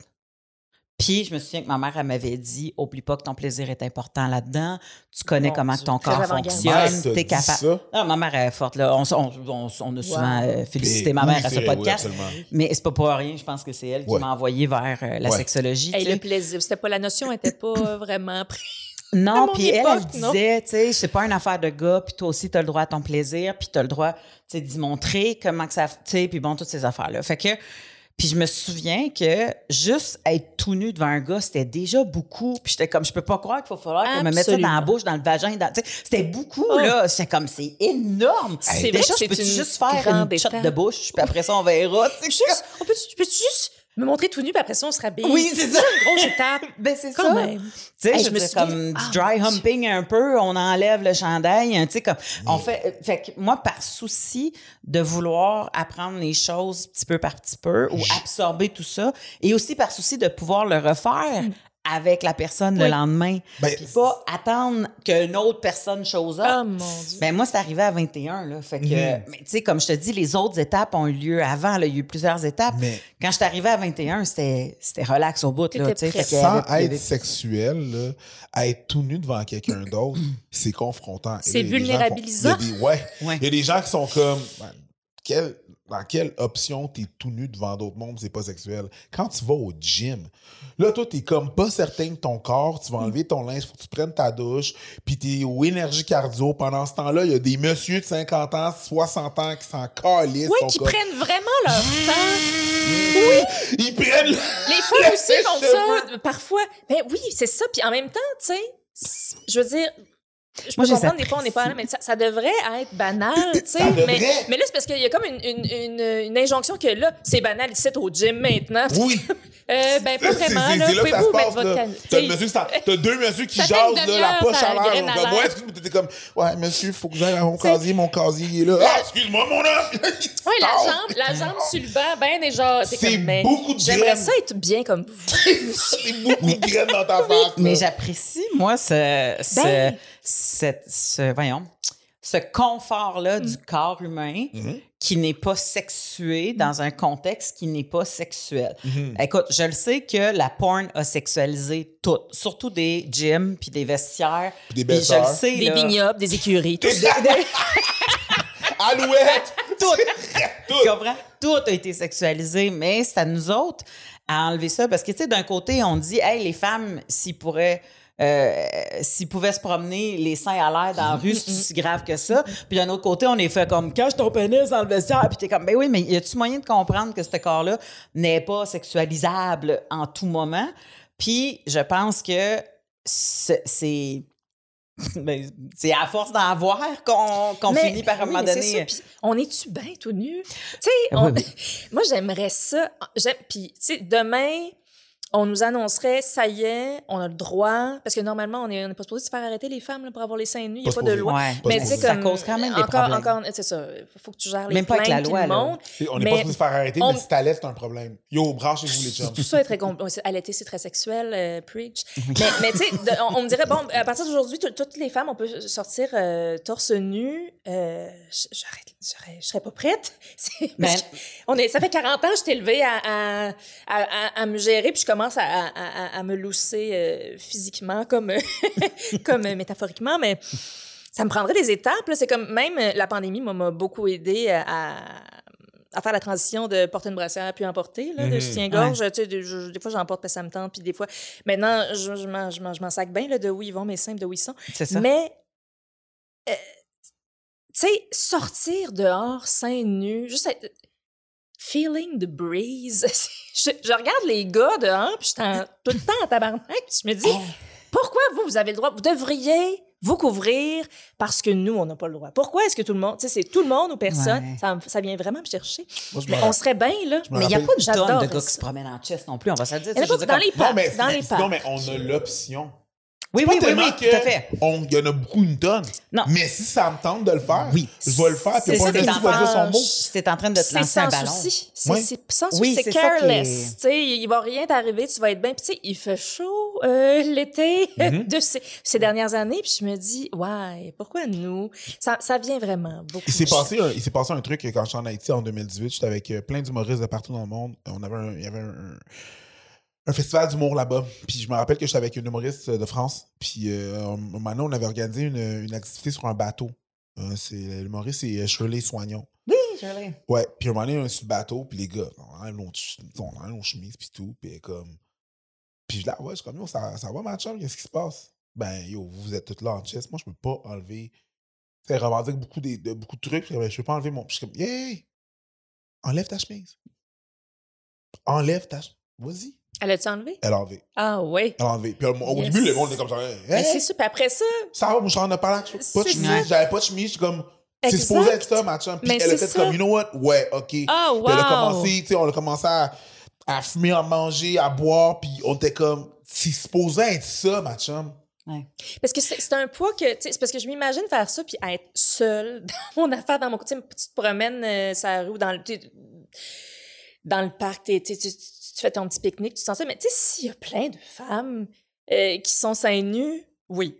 Puis, je me souviens que ma mère, elle m'avait dit Oublie pas que ton plaisir est important là-dedans. Tu connais Mon comment ton corps fonctionne. t'a T'es dit capable. Ah, ma mère elle est forte. Là. On, s- on- on s- on a souvent Wow. euh, félicité ma Oui, mère à ce oui, podcast. absolument. mais c'est pas pour rien. Je pense que c'est elle qui m'a envoyé vers euh, la Ouais. sexologie. Hey, tu sais. le plaisir, c'était pas la notion était pas vraiment prise. Non, puis elle, elle disait, tu sais, c'est pas une affaire de gars, puis toi aussi, t'as le droit à ton plaisir, puis t'as le droit, tu sais, d'y montrer comment que ça, tu sais, puis bon, toutes ces affaires-là. Fait que, puis je me souviens que juste être tout nu devant un gars, c'était déjà beaucoup. Puis j'étais comme, je peux pas croire qu'il va falloir je me mette ça dans la bouche, dans le vagin, dans, tu sais, c'était beaucoup, Oh. là. C'était comme, c'est énorme. C'est Hey, déjà, je peux une juste faire une shot de bouche, puis après ça, on verra, tu sais. Juste, on peut, je peux juste me montrer tout nu, puis après ça, on se rhabille. Oui, c'est ça. une grosse étape. Ben, c'est ça. même. Tu sais, Hey, je je me souviens- comme du Ah, dry mon Dieu. humping un peu, on enlève le chandail, hein, tu sais, comme, on fait, fait que moi, par souci de vouloir apprendre les choses petit peu par petit peu ou absorber tout ça, et aussi par souci de pouvoir le refaire avec la personne le lendemain, Ben, puis pas attendre qu'une autre personne chose up. Oh mon Dieu. Ben moi, c'est arrivé à 21, là. Fait que, Mhm. mais tu sais, comme je te dis, les autres étapes ont eu lieu avant, là. Il y a eu plusieurs étapes. Mais- Quand je suis arrivée à 21, c'était c'était relax au bout, là. Fait Sans avait- être sexuel, là, à être tout nu devant quelqu'un d'autre, c'est confrontant. C'est vulnérabilisant. Il y a des, ouais. Ouais. Il y a des gens qui sont comme. quelle- dans quelle option t'es tout nu devant d'autres mondes, c'est pas sexuel? Quand tu vas au gym, là, toi, t'es comme pas certain de ton corps, tu vas enlever ton linge, faut que tu prennes ta douche, puis t'es au énergie cardio. Pendant ce temps-là, il y a des messieurs de 50 ans, 60 ans qui s'en calissent. Oui, qui prennent vraiment leur temps. Ils prennent. Les femmes aussi font ça, parfois. Ben oui, c'est ça. Puis en même temps, tu sais, je veux dire, je Moi, peux comprendre des fois, on n'est pas là, mais ça, ça devrait être banal, tu sais. Mais, mais là, c'est parce qu'il y a comme une, une, une, une injonction que là, c'est banal ici au gym maintenant. Oui. Euh, ben, pas C'est- vraiment, c'est- là. C'est là que ça se passe, votre là. T'as monsieur deux messieurs qui jasent, là, la poche à l'air. Comme, excuse-moi, t'étais comme, ouais, monsieur, faut que j'aille à mon casier, mon casier il est là. Ah, excuse-moi, mon homme! Oui, la jambe, la jambe sur le banc, ben déjà. C'est comme, mais beaucoup de J'aimerais ça être bien comme vous. C'est beaucoup de graines dans ta face. Mais j'apprécie, moi, ce, ce, Ben. Cette- ce- voyons, ce confort-là Mm. du corps humain Mhm. qui n'est pas sexué dans un contexte qui n'est pas sexuel. Mhm. Écoute, je le sais que la porn a sexualisé tout, surtout des gyms puis des vestiaires. Puis des Puis belles je le sœurs. sais, Des là, vignobles, des écuries, tout ça. Alouette! tout, Tout. tu comprends? Tout a été sexualisé, mais c'est à nous autres à enlever ça. Parce que, tu sais, d'un côté, on dit, hey, les femmes, s'ils pourraient. Euh, s'ils pouvaient se promener les seins à l'air dans la rue, c'est si grave que ça. Puis d'un autre côté, on est fait comme cache ton pénis dans le vestiaire. Puis t'es comme ben oui, mais y a-tu moyen de comprendre que ce corps-là n'est pas sexualisable en tout moment? Puis je pense que c'est ben, c'est à force d'en voir qu'on finit par un oui, moment donné. on est-tu bien tout nu? Tu sais, Oui, on- oui. moi, j'aimerais ça. Puis, tu sais, demain, on nous annoncerait, ça y est, on a le droit. Parce que normalement, on n'est on est pas supposé se faire arrêter les femmes là, pour avoir les seins nus. Il n'y a Pas pas de loi. Ouais. Mais tu sais, ça comme. cause quand même des encore, problèmes. encore, c'est ça. Il faut que tu gères les Même pas avec plaintes la loi, le là. monde. On n'est pas supposé se faire arrêter, on- mais si t'allais, c'est un problème. Yo, branchez-vous les chums. Tout ça est très compliqué. Allaiter, c'est très sexuel, euh, preach. Mais, mais tu sais, on, on me dirait, bon, à partir d'aujourd'hui, tout- toutes les femmes, on peut sortir euh, torse nu. Euh, Je serais pas prête. C'est- Ben- on est, ça fait 40 ans que je t'ai élevée à, à, à, à- à me gérer, puis je commence à, à, à- à me lousser euh, physiquement, comme, comme euh, métaphoriquement, mais ça me prendrait des étapes. C'est comme même euh, la pandémie m'a- beaucoup aidé à, à- faire la transition de porter une brassière puis en porter, là, de Mhm. soutien-gorge. Tu sais, de- je- des fois, j'en porte parce que ça me tente, puis des fois... Maintenant, je, je m'en- sac bien là, de où ils vont, mes seins, de où ils sont. Ça. Mais, euh, tu sais, sortir dehors, seins nus, juste être- feeling the breeze. je, je regarde les gars dehors, puis je suis tout le temps en tabarnak, puis je me dis, pourquoi vous, vous avez le droit, vous devriez vous couvrir parce que nous, on n'a pas le droit. Pourquoi est-ce que tout le monde, tu sais, c'est tout le monde ou personne, Ouais. ça, ça vient vraiment me chercher. Moi, je me Mais on serait bien, là. Mais il n'y a pas de tonne J'adore de gars qui se promènent en chest non plus, on va se le dire. Pas dans les Non, parcs, mais, dans les non, mais on a l'option. Oui, oui, oui, oui, que tout à fait. on- Il y en a beaucoup une tonne. Non. Mais si ça me tente de le faire, Oui. je vais le faire. Puis pas qui va dire son mot. C'est en train de te lancer un ballon. C'est Oui. c'est sans souci. c'est careless. Tu sais, il va rien t'arriver, tu vas être bien. Puis tu sais, il fait chaud euh, l'été Mhm. de ces, ces dernières années. Puis je me dis, ouais, pourquoi nous? Ça, ça vient vraiment beaucoup. Il s'est passé, un- il s'est passé un truc quand j'étais en Haïti en 2018. J'étais avec euh, plein d'humoristes de partout dans le monde. On avait un- il y avait un, un festival d'humour là-bas. Puis je me rappelle que j'étais avec une humoriste de France. Puis euh, un moment on avait organisé une, une activité sur un bateau. Euh, c'est l'humoriste, c'est Shirley Soignon. Oui, Shirley. Ouais, puis un moment donné, on est sur le bateau, puis les gars, on enlève nos, on enlève nos chemises, puis tout, puis comme... Puis ah ouais, je suis comme, yo, ça, ça va, ma chum, qu'est-ce qui se passe? Ben, yo, vous êtes toutes là en chest, moi, je peux pas enlever... Ça revendique beaucoup, des, de, beaucoup de trucs, puis ben, je peux pas enlever mon... Puis je suis comme, hey, enlève ta chemise. Enlève ta chemise. Vas-y. Elle a-tu enlevé? Elle a enlevé. Ah, ouais. Elle a enlevé. Puis au au Yes. début, le monde était comme ça, hey, Mais c'est ça. Puis après ça, ça va, moi, j'en ai parlé, pas de chemise, j'avais pas de chemise, je suis comme... C'est supposé être ça, ma chum. Puis Mais elle a c'est fait ça. comme, you know what? Ouais, OK. ah, wow. Puis elle a commencé, tu sais, on a commencé à, à fumer, à manger, à boire, puis on était comme, c'est supposé être ça, ma chum. Parce que c'est c'est un poids que, tu sais, c'est parce que je m'imagine faire ça puis être seule dans mon affaire, dans mon côté, tu te promènes euh, sur la rue dans le, tu sais, dans le parc, t'es- t'es- tu, fais ton petit pique-nique, tu sens ça, mais tu sais, s'il y a plein de femmes euh, qui sont seins nus, oui.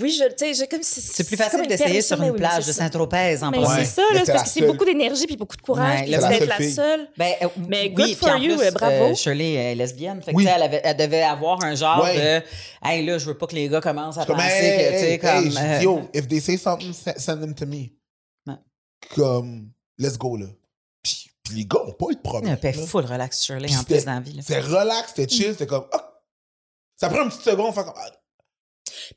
Oui, je, tu sais, j'ai comme si- C'est plus facile d'essayer sur une oui, plage de. Saint-Tropez en Mais c'est ça, là, parce que c'est beaucoup d'énergie puis beaucoup de courage Ouais, puis la d'être seule la seule. Ben, euh, Mais oui, good for you, plus, euh, bravo. Shirley est lesbienne. Fait que, Oui. tu sais, elle, avait- elle devait avoir un genre Ouais. de Hey, là, je veux pas que les gars commencent à penser hey, que, tu sais, hey, comme. hey, euh, yo, if they say something, se- send them to me. Ouais. Comme, let's go, là. Les gars ont pas eu de il y a problème. là. full relax, Shirley, Puis en plus dans la vie. là. C'est relax, c'était chill, c'était comme, ah. Ça prend une petite seconde, fait comme, ah,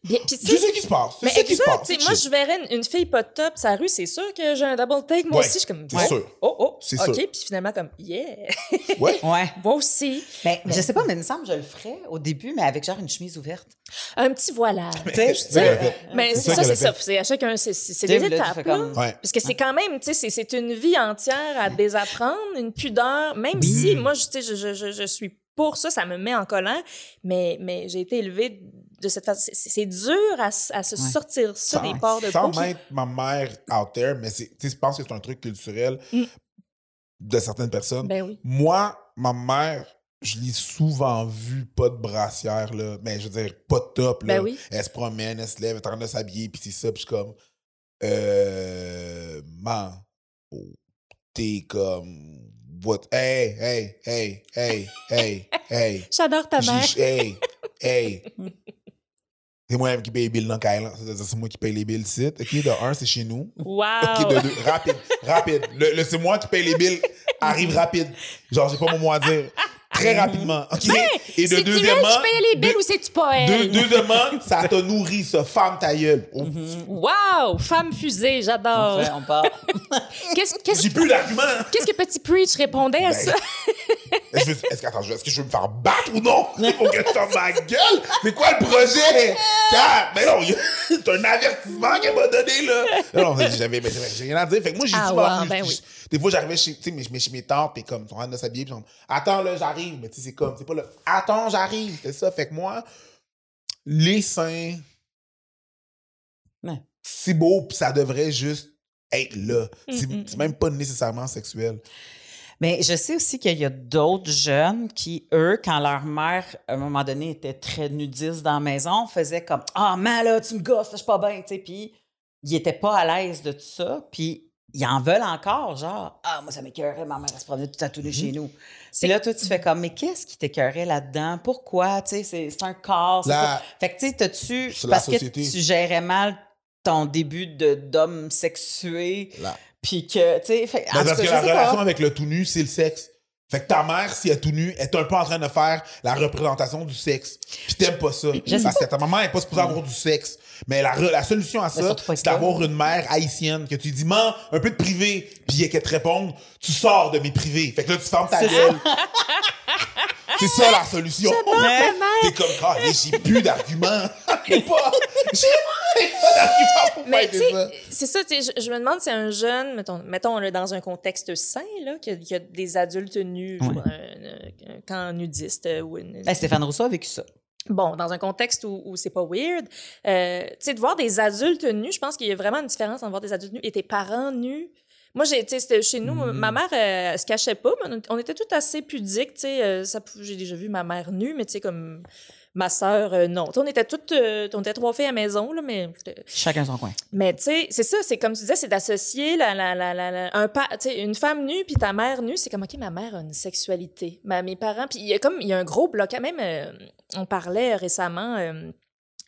Bien, puis tu je sais, qui se passe. Mais sais qui se passe. moi, je verrais une, une fille pas de top sa rue, c'est sûr que j'ai un double take. Moi Ouais, aussi, je suis comme, c'est oh, sûr. oh, oh, C'est OK. sûr. Puis finalement, comme, yeah, Ouais. Ouais. moi aussi. Ben, je sais pas, mais il me semble que je le ferais au début, mais avec genre une chemise ouverte. Un petit voilage. Mais C'est ça c'est ça. C'est à chacun, c'est des étapes. Parce que c'est quand même, tu sais, c'est- c'est une vie entière à désapprendre, une pudeur, même si moi, je, tu sais, je, je, je, je suis pour ça, ça me met en colère, mais, mais j'ai été élevée de cette façon. C'est- dur à, à se Ouais. sortir ça Sans- des ports de Sans qui- mettre ma mère out there, mais je pense que c'est un truc culturel Mm. de certaines personnes. Ben oui. Moi, ma mère, je l'ai souvent vu pas de brassière, là. Mais je veux dire, pas de top, là. Ben oui. Elle se promène, elle se lève, elle est en train de s'habiller, puis c'est ça, puis je suis comme. Euh. Man, oh, t'es comme. What? Hey, hey, hey, hey, hey, hey. J'adore ta mère. Hey, hey. C'est moi-même qui paye les billes dans Kyle. C'est moi qui paye les billes ici. OK, de un, c'est chez nous. Wow! OK, de deux, rapide, rapide. Le, le c'est moi qui paye les billes arrive rapide. Genre, j'ai pas mon mot à dire. Très rapidement. OK? Et de elle deuxièmement. qui paye les billes de- ou c'est-tu pas deux- elle? deuxièmement, ça t'a nourri, ça. Femme ta gueule. Oh, Wow! Femme fusée, On, j'adore. fait, on part. Qu'est-ce qu'est-ce- J'ai plus d'argument. qu'est-ce que Petit Preach répondait à Ben, ça? Est-ce que, est-ce que- attends, je- est-ce que je veux me faire battre ou non? Il faut que je ferme ma gueule. C'est quoi le projet? Car, mais non, c'est un avertissement qu'elle m'a donné, là. Non, non, j'avais, mais j'ai rien à dire. Fait que moi, j'ai Ah, souvent wow, ben oui. Des fois, j'arrivais chez, tu sais, mais- mais chez mes tantes, puis comme, ils sont en train de s'habiller, puis sont, attends, là, j'arrive. Mais tu sais, c'est comme, c'est pas le, attends, j'arrive. C'est ça. Fait que moi, les seins, Ouais. c'est beau, puis ça devrait juste être là. C'est Mm, mm, c'est même pas nécessairement sexuel. Mais je sais aussi qu'il y a d'autres jeunes qui, eux, quand leur mère, à un moment donné, était très nudiste dans la maison, faisaient comme Ah, man, là, tu me gosses, là, je suis pas bien, tu sais. Puis ils étaient pas à l'aise de tout ça. Puis ils en veulent encore, genre Ah, moi, ça m'écœurait, ma mère, elle se promenait tout à tous les chez nous. Puis là, toi, tu fais comme Mais qu'est-ce qui t'écœurait là-dedans? Pourquoi? Tu sais, c'est c'est un corps. c'est La- pas- Fait que, tu sais, t'as-tu. C'est la Parce que société. tu gérais mal ton début de d'homme sexué, Là. puis que, tu sais, fait- en Ben, tout parce cas, que je la sais pas. relation avec le tout nu, c'est le sexe. Fait que ta mère, si elle est tout nue, est un peu en train de faire la représentation du sexe. Puis t'aimes pas ça. Je sais Parce que ta maman est pas supposée avoir du sexe. Mais la, solution à ça, c'est d'avoir une mère haïtienne que tu dis, man, un peu de privé, puis qu'elle te réponde, tu sors de mes privés. Fait que là, tu fermes ta C'est gueule. c'est ça la solution. T'es comme, ah, j'ai plus d'arguments. J'ai pas, d'arguments pour Mais c'est ça, tu sais, je, je me demande si un jeune, mettons, mettons là, dans un contexte sain, là, qu'il y, a- qu'il y a des adultes nus, Ouais. pas, un, un- un camp nudiste euh, ou une, Ben, Stéphane Rousseau a vécu ça. Bon, dans un contexte où, où c'est pas weird, euh, tu sais, de voir des adultes nus, je pense qu'il y a vraiment une différence entre voir des adultes nus et tes parents nus. Moi, j'ai, tu sais, c'était chez nous, Mm. ma mère, elle se cachait pas, mais on, était toutes assez pudiques, tu sais. euh, j'ai déjà vu ma mère nue, mais tu sais, comme ma sœur, euh, non. Tu sais, on était toutes, euh, on était trois filles à la maison, là, mais Chacun son coin. mais tu sais, c'est ça, c'est comme tu disais, c'est d'associer la, la, la, la, la- un pa, une femme nue puis ta mère nue, c'est comme ok, ma mère a une sexualité, ma, mes parents, puis il y a comme il y a un gros bloc. Même euh, on parlait récemment. euh,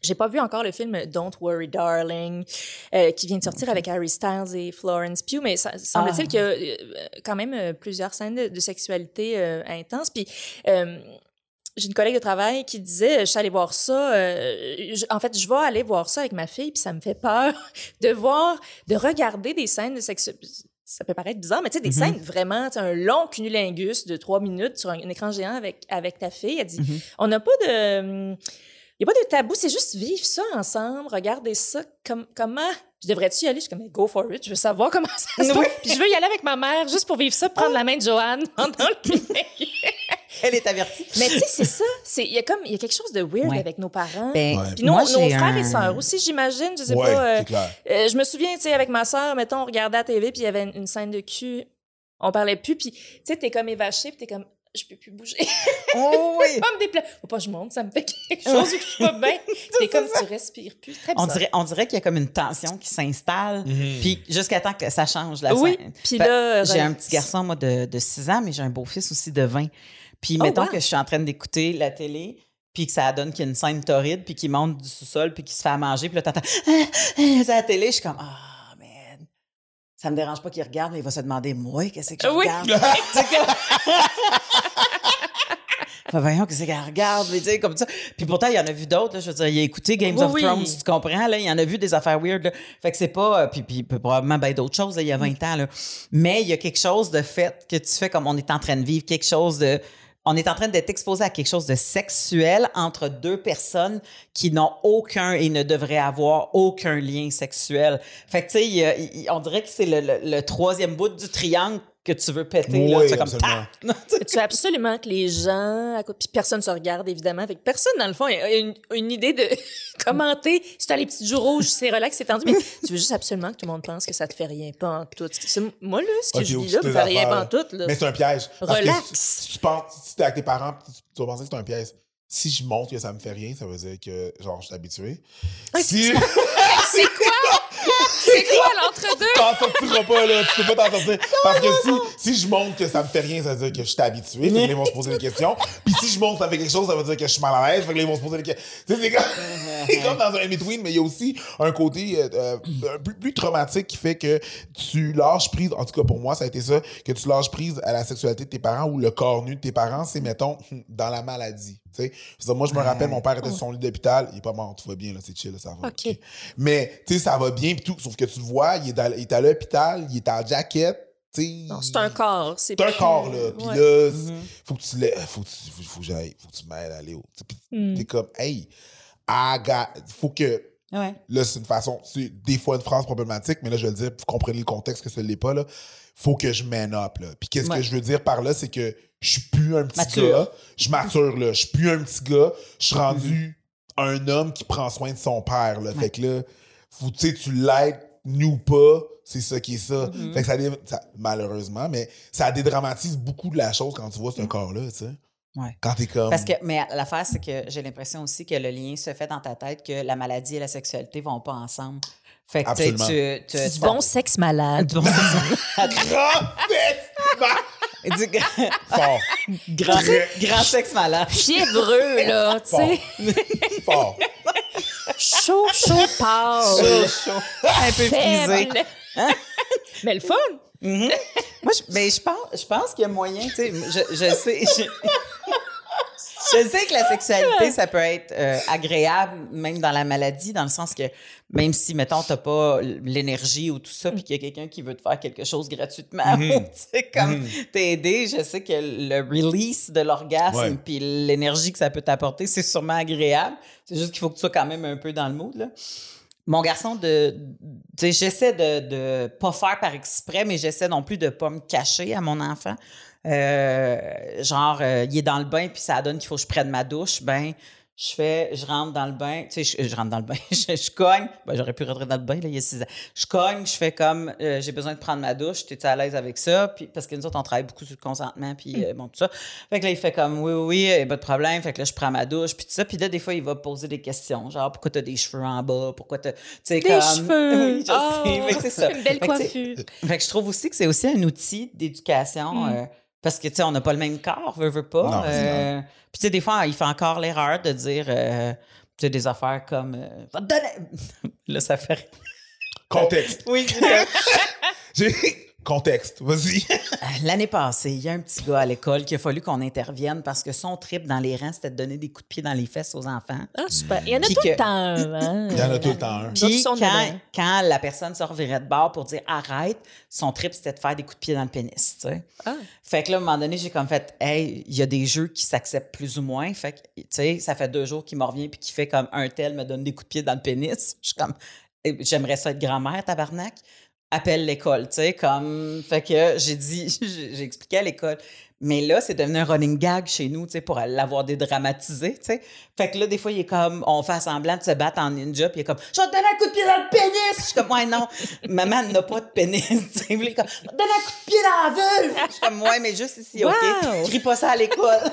j'ai pas vu encore le film Don't Worry Darling euh, qui vient de sortir avec Harry Styles et Florence Pugh, mais ça semble-t-il Ah. qu'il y a euh, quand même euh, plusieurs scènes de, de sexualité euh, intenses. Puis euh, j'ai une collègue de travail qui disait je suis allée voir ça euh, je- en fait je vais aller voir ça avec ma fille puis ça me fait peur de voir de regarder des scènes de sexe ça peut paraître bizarre mais tu sais des Mhm. scènes vraiment un long cunnilingus de trois minutes sur un, un écran géant avec avec ta fille elle dit Mhm. on n'a pas de il n'y a pas de tabou, c'est juste vivre ça ensemble, regarder ça. Comme, comment je devrais-tu y aller? Je suis comme, go for it, je veux savoir comment ça se Oui. passe. Puis je veux y aller avec ma mère juste pour vivre ça, prendre la main de Joanne pendant le Elle est avertie. Mais tu sais, c'est ça. C'est- Il y a comme il y a quelque chose de weird Ouais. avec nos parents. Ben, Ouais. Puis nos, moi, nos frères un- et sœurs aussi, j'imagine. Je sais Ouais, pas. euh, c'est euh, je me souviens, tu sais, avec ma sœur, mettons, on regardait la TV, puis il y avait une, une scène de cul. On parlait plus, puis tu sais, t'es comme évaché, puis t'es comme, je peux plus bouger. Oh oui! pas me déplacer. Faut pas que je monte, ça me fait quelque chose je suis pas bien. T'es comme, tu respires plus. Très On dirait, on dirait qu'il y a comme une tension qui s'installe, Mhm. puis jusqu'à temps que ça change la Oui, scène. puis là, J'ai un petit garçon, moi, de, de 6 ans, mais j'ai un beau-fils aussi de 20. Puis Oh, mettons wow. que je suis en train d'écouter la télé, puis que ça donne qu'il y a une scène torride, puis qu'il monte du sous-sol, puis qu'il se fait à manger, puis là, t'entends « Ah, ah à la télé », je suis comme « Ah, man, ça me dérange pas qu'il regarde, mais il va se demander « Moi, qu'est-ce que je Oui. regarde? » Fait, voyons, qu'est-ce qu'elle regarde, mais tu sais, comme ça. Puis pourtant, il y en a vu d'autres, là, je veux dire, il a écouté Games Oui, of oui. Thrones, tu comprends, là, il y en a vu des affaires weird, là. Fait que c'est pas, euh, puis, puis probablement ben d'autres choses, là, il y a 20 ans, là. Mais il y a quelque chose de fait que tu fais comme on est en train de vivre, quelque chose de, on est en train d'être exposé à quelque chose de sexuel entre deux personnes qui n'ont aucun et ne devraient avoir aucun lien sexuel. Fait que, tu sais, on dirait que c'est le- le troisième bout du triangle que tu veux péter, là. Oui, Tu fais comme, absolument. Tu veux absolument que les gens, à côté- puis personne se regarde évidemment, avec personne dans le fond a une, une idée de commenter. Si t'as les petits joues rouges, c'est relax, c'est tendu, mais tu veux juste absolument que tout le monde pense que ça te fait rien pas en tout. C'est- Moi là, ce que Ok, je ou dis là, toutes me tes fait rien pas en tout. Là. Mais c'est un piège. Parce que Relax. si, si tu penses, si t'es avec tes parents, tu, tu vas penser que c'est un piège. Si je montre que ça me fait rien, ça veut dire que, genre, je suis habitué. Si. C'est quoi? C'est quoi? l'entre-deux? t'en sortiras pas, là. Tu peux pas t'en sortir. Parce que si, si je montre que ça me fait rien, ça veut dire que je suis habitué. Fait que ils vont se poser des questions. Puis si je montre que ça fait quelque chose, ça veut dire que je suis mal à l'aise. Fait que ils vont se poser des questions. Tu sais, c'est comme, c'est comme dans un in-between, mais il y a aussi un côté euh, euh, un peu plus traumatique qui fait que tu lâches prise, en tout cas pour moi, ça a été ça, que tu lâches prise à la sexualité de tes parents ou le corps nu de tes parents, c'est, mettons, dans la maladie. Moi, je me rappelle, mon père était sur son lit d'hôpital, il est pas mort, tout va bien, là, c'est chill, là, ça va. OK. Mais, tu sais, ça va bien, pis tout. Sauf que tu le vois, il est, dans- il est à l'hôpital, il est en jaquette, tu sais. Non, c'est un corps. C'est C'est un plus- corps, là. Puis Ouais. là, Mhm. faut que tu l'aies. Faut que tu, faut, faut. Faut que tu m'aides à aller. Puis Hmm. t'es comme, hey, I got. Faut que. Ouais. Là, c'est une façon. C'est des fois une phrase problématique, mais là, je vais le dire, vous comprenez le contexte que ce l'est pas, là. Faut que je man up, là. Puis qu'est-ce Ouais. que je veux dire par là, c'est que je suis plus un petit Mature. gars. Je mature, là. Je suis plus un petit gars. Je suis rendu un homme qui prend soin de son père, là. Fait que là, faut, tu sais, tu l'aides, nous pas. C'est ça qui est ça. Mhm. Fait que ça, dé- ça- malheureusement, mais ça dédramatise beaucoup de la chose quand tu vois ce corps-là, tu sais. Ouais. Quand t'es comme. Parce que, mais l'affaire, c'est que j'ai l'impression aussi que le lien se fait dans ta tête que la maladie et la sexualité vont pas ensemble. Fait que, tu tu, tu, du bon sexe malade. Du bon sexe. Sexe! Du Fort. grand, grand sexe malade. Fiévreux, là, tu sais. Fort. chaud, chaud, pâle. Chaud, chaud. Un peu frisé. faible. Mais le fun. Mhm. Moi, je, ben, je pense, je pense qu'il y a moyen, tu sais, je, je sais. Je, je sais que la sexualité, ça peut être euh, agréable, même dans la maladie, dans le sens que même si, mettons, t'as pas l'énergie ou tout ça, puis qu'il y a quelqu'un qui veut te faire quelque chose gratuitement, ou, tu sais, comme t'aider, je sais que le release de l'orgasme, puis l'énergie que ça peut t'apporter, c'est sûrement agréable. C'est juste qu'il faut que tu sois quand même un peu dans le mood, là. Mon garçon, de, j'essaie de, de pas faire par exprès, mais j'essaie non plus de pas me cacher à mon enfant. Euh, genre, euh, il est dans le bain, puis ça donne qu'il faut que je prenne ma douche. Ben, je fais, je rentre dans le bain, tu sais, je, je rentre dans le bain, je, je cogne. Ben, j'aurais pu rentrer dans le bain, là, il y a six ans. Je cogne, je fais comme, euh, j'ai besoin de prendre ma douche, tu es à l'aise avec ça? Puis, parce que nous autres, on travaille beaucoup sur le consentement, puis euh, bon, tout ça. Fait que là, il fait comme, oui, oui, oui, pas de problème. Fait que là, je prends ma douche, puis tout ça. Puis là, des fois, il va poser des questions, genre, pourquoi t'as des cheveux en bas? Pourquoi t'as, tu sais, Des comme. cheveux. Oui, je Oh, sais. Fait que c'est ça. Une belle Fait que, coiffure. fait que je trouve aussi que c'est aussi un outil d'éducation. Mm. euh, parce que, tu sais, on n'a pas le même corps, veut, veut pas. Euh, Puis, tu sais, des fois, il fait encore l'erreur de dire, euh, tu sais, des affaires comme, euh, Va te donner. Là, ça fait. Contexte. Oui, J'ai. Contexte. Vas-y. L'année passée, il y a un petit gars à l'école qui a fallu qu'on intervienne parce que son trip dans les rangs, c'était de donner des coups de pied dans les fesses aux enfants. Ah, super. Il y en a Puis tout que- le temps un, hein? Il y en a tout le temps un. D'autres Puis sont quand, dedans. quand la personne se revirait de bord pour dire arrête, son trip, c'était de faire des coups de pied dans le pénis, tu sais. Ah. Fait que là, à un moment donné, j'ai comme fait, hey, il y a des jeux qui s'acceptent plus ou moins. Fait que, tu sais, ça fait deux jours qu'il me revient puis qu'il fait comme un tel me donne des coups de pied dans le pénis. Je suis comme, Eh, j'aimerais ça être grand-mère, tabarnak. Appelle l'école, tu sais, comme. Fait que j'ai dit, j'ai expliqué à l'école. Mais là, c'est devenu un running gag chez nous, tu sais, pour l'avoir dédramatisé, tu sais. Fait que là, des fois, il est comme, on fait semblant de se battre en ninja, puis il est comme, je vais te donner un coup de pied dans le pénis! Je suis comme, ouais, non, maman n'a pas de pénis, tu sais. Il est comme, je vais te donner un coup de pied dans la vulve! Je suis comme, ouais, mais juste ici, OK? Wow! Crie pas ça à l'école.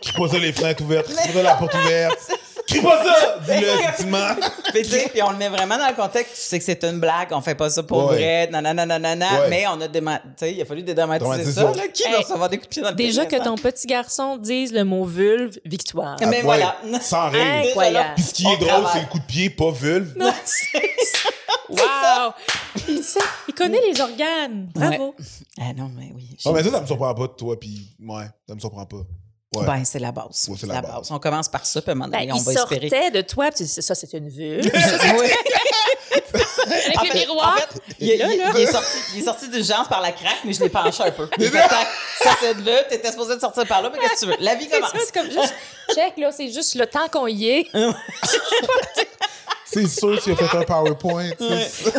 Crie pas ça les fenêtres ouvertes. Crie pas ça la porte ouverte. Crie pas ça! Dis-le, effectivement. Puis, tu sais, puis on le met vraiment dans le contexte, tu sais que c'est une blague, on fait pas ça pour Ouais. vrai, nanana, nanana, Ouais. mais on a déma- il a fallu dédramatiser Dramatiser ça, ça. là. Qui Hey, va recevoir des coups de pied dans le Déjà que hein? ton petit garçon dise le mot vulve, victoire. Mais Ah, Ouais. voilà. Sans règle. Incroyable. Puis ce qui On est drôle, travaille. c'est le coup de pied, pas vulve. Non, c'est ça. Wow! Il, sait- il connaît les organes. Bravo. Ah non, mais oui. Oh, mais ça, ça me surprend pas de toi, puis ouais, ça me surprend pas. Ouais. Ben, c'est la base. Ouais, c'est la, base. On commence par ça, puis à un moment Ben, on il va sortait espérer. de toi, puis tu dis, ça, c'est une vulve. Oui. Avec En le fait- miroir. en fait, il, est- Là, il- là. il est sorti, il est sorti d'urgence par la craque, mais je l'ai penché un peu. Il fait, Tac, ça c'est de là, t'étais supposé de sortir par là, mais qu'est-ce que tu veux? La vie C'est commence. ça, c'est comme juste, check, là, c'est juste le temps qu'on y est. C'est sûr, tu as fait un PowerPoint. Ouais. C'est sûr.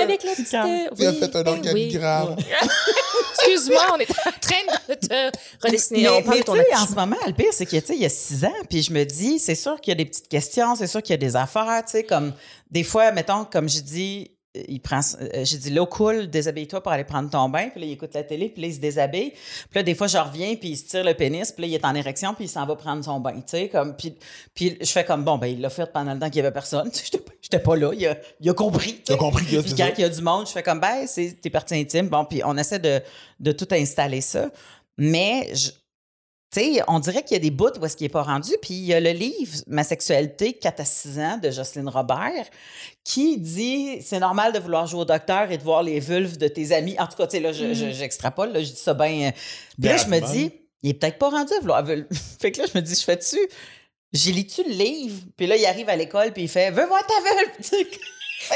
Avec la petite. euh, Tu as oui, fait un ben organigramme. oui. Excuse-moi, on est en train de te redessiner. Mais, on mais ton en ce moment, le pire, c'est que, tu sais, il y a six ans, puis je me dis, c'est sûr qu'il y a des petites questions, c'est sûr qu'il y a des affaires, tu sais, comme des fois, mettons, comme j'ai dit, euh, il prend, euh, j'ai dit, l'eau coule, déshabille-toi pour aller prendre ton bain, puis là, il écoute la télé, puis là, il se déshabille, puis là, des fois, je reviens, puis il se tire le pénis, puis là, il est en érection, puis il s'en va prendre son bain, tu sais, comme, puis, puis je fais comme, bon, ben, il l'a fait pendant le temps qu'il y avait personne, j'étais pas- là, il a, il a compris, as sais. compris que Puis quand il y a du monde, je fais comme, ben, c'est tes parties intimes. Bon, puis on essaie de, de tout installer ça. Mais, je- sais, on dirait qu'il y a des bouts où est-ce qu'il n'est pas rendu. Puis il y a le livre Ma sexualité, 4 à 6 ans, de Jocelyne Robert, qui dit c'est normal de vouloir jouer au docteur et de voir les vulves de tes amis. En tout cas, tu sais, là, je- je- j'extrapole, là, je dis ça bien. Puis là, je me dis, il est peut-être pas rendu à vouloir. vulve. fait que là, je me dis, je fais-tu. J'ai lu-tu le livre? Puis là, il arrive à l'école, puis il fait Veux voir ta vulve!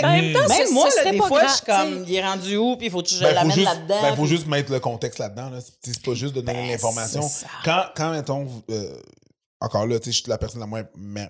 En même temps, même moi, ce là, des pas fois, je suis comme, il est rendu où, puis il faut que je Ben, l'amène là-dedans. ben, faut puis- juste mettre le contexte là-dedans. Là. C'est c'est pas juste de donner Ben, l'information. Quand, quand, mettons, euh, encore là, tu sais, je suis la personne la moins,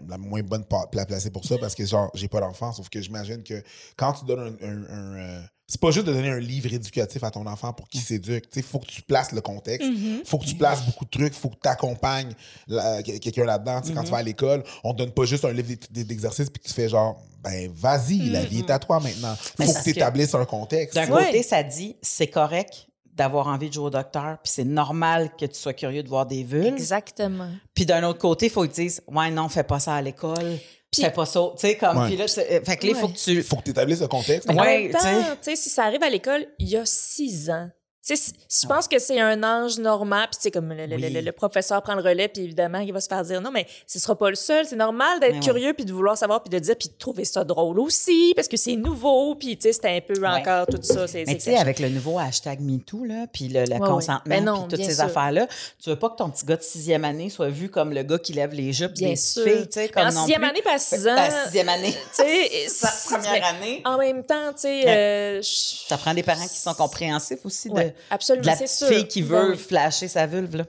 la moins bonne placée pour ça parce que, genre, j'ai pas d'enfant. Sauf que j'imagine que quand tu donnes un. un- un, euh, c'est pas juste de donner un livre éducatif à ton enfant pour qu'il s'éduque. Tu sais, faut que tu places le contexte. Mm-hmm. faut que tu places beaucoup de trucs. faut que tu accompagnes la- quelqu'un là-dedans. Tu sais, Quand Mm-hmm. tu vas à l'école, on te donne pas juste un livre d'ex- d'exercice puis tu fais genre, ben, vas-y, la vie est à toi maintenant. Mm-hmm. Mais Faut que tu établisses un contexte. D'un Ouais. côté, ça dit, c'est correct d'avoir envie de jouer au docteur, puis c'est normal que tu sois curieux de voir des vulves. Exactement. Puis d'un autre côté, il faut qu'ils disent, ouais, non, fais pas ça à l'école. Puis- fais pas ça. Tu sais, comme, puis là, c'est- fait que là, il faut que tu. faut que tu établisses le contexte. Temps, tu sais. si ça arrive à l'école, il y a six ans, je pense que c'est un âge normal, puis tu sais, comme le, le- Oui. le- le professeur prend le relais, puis évidemment, il va se faire dire non, mais ce sera pas le seul. C'est normal d'être ouais. curieux, puis de vouloir savoir, puis de dire, puis de trouver ça drôle aussi, parce que c'est nouveau, puis tu sais, c'était un peu encore tout ça. c'est- Mais c'est tu sais, avec le nouveau hashtag MeToo, là, puis le, consentement, Ben puis toutes ces affaires-là, tu veux pas que ton petit gars de sixième année soit vu comme le gars qui lève les jupes Bien des sûr. filles, tu sais, comme en non sixième plus. année, pas à six Ben, ans. à sixième année. Tu sais, Sa c'est- première année. En même temps, tu sais, euh, Ça prend des parents qui sont compréhensifs aussi de, absolument, de la sûr. fille qui veut Oui, flasher sa vulve, là.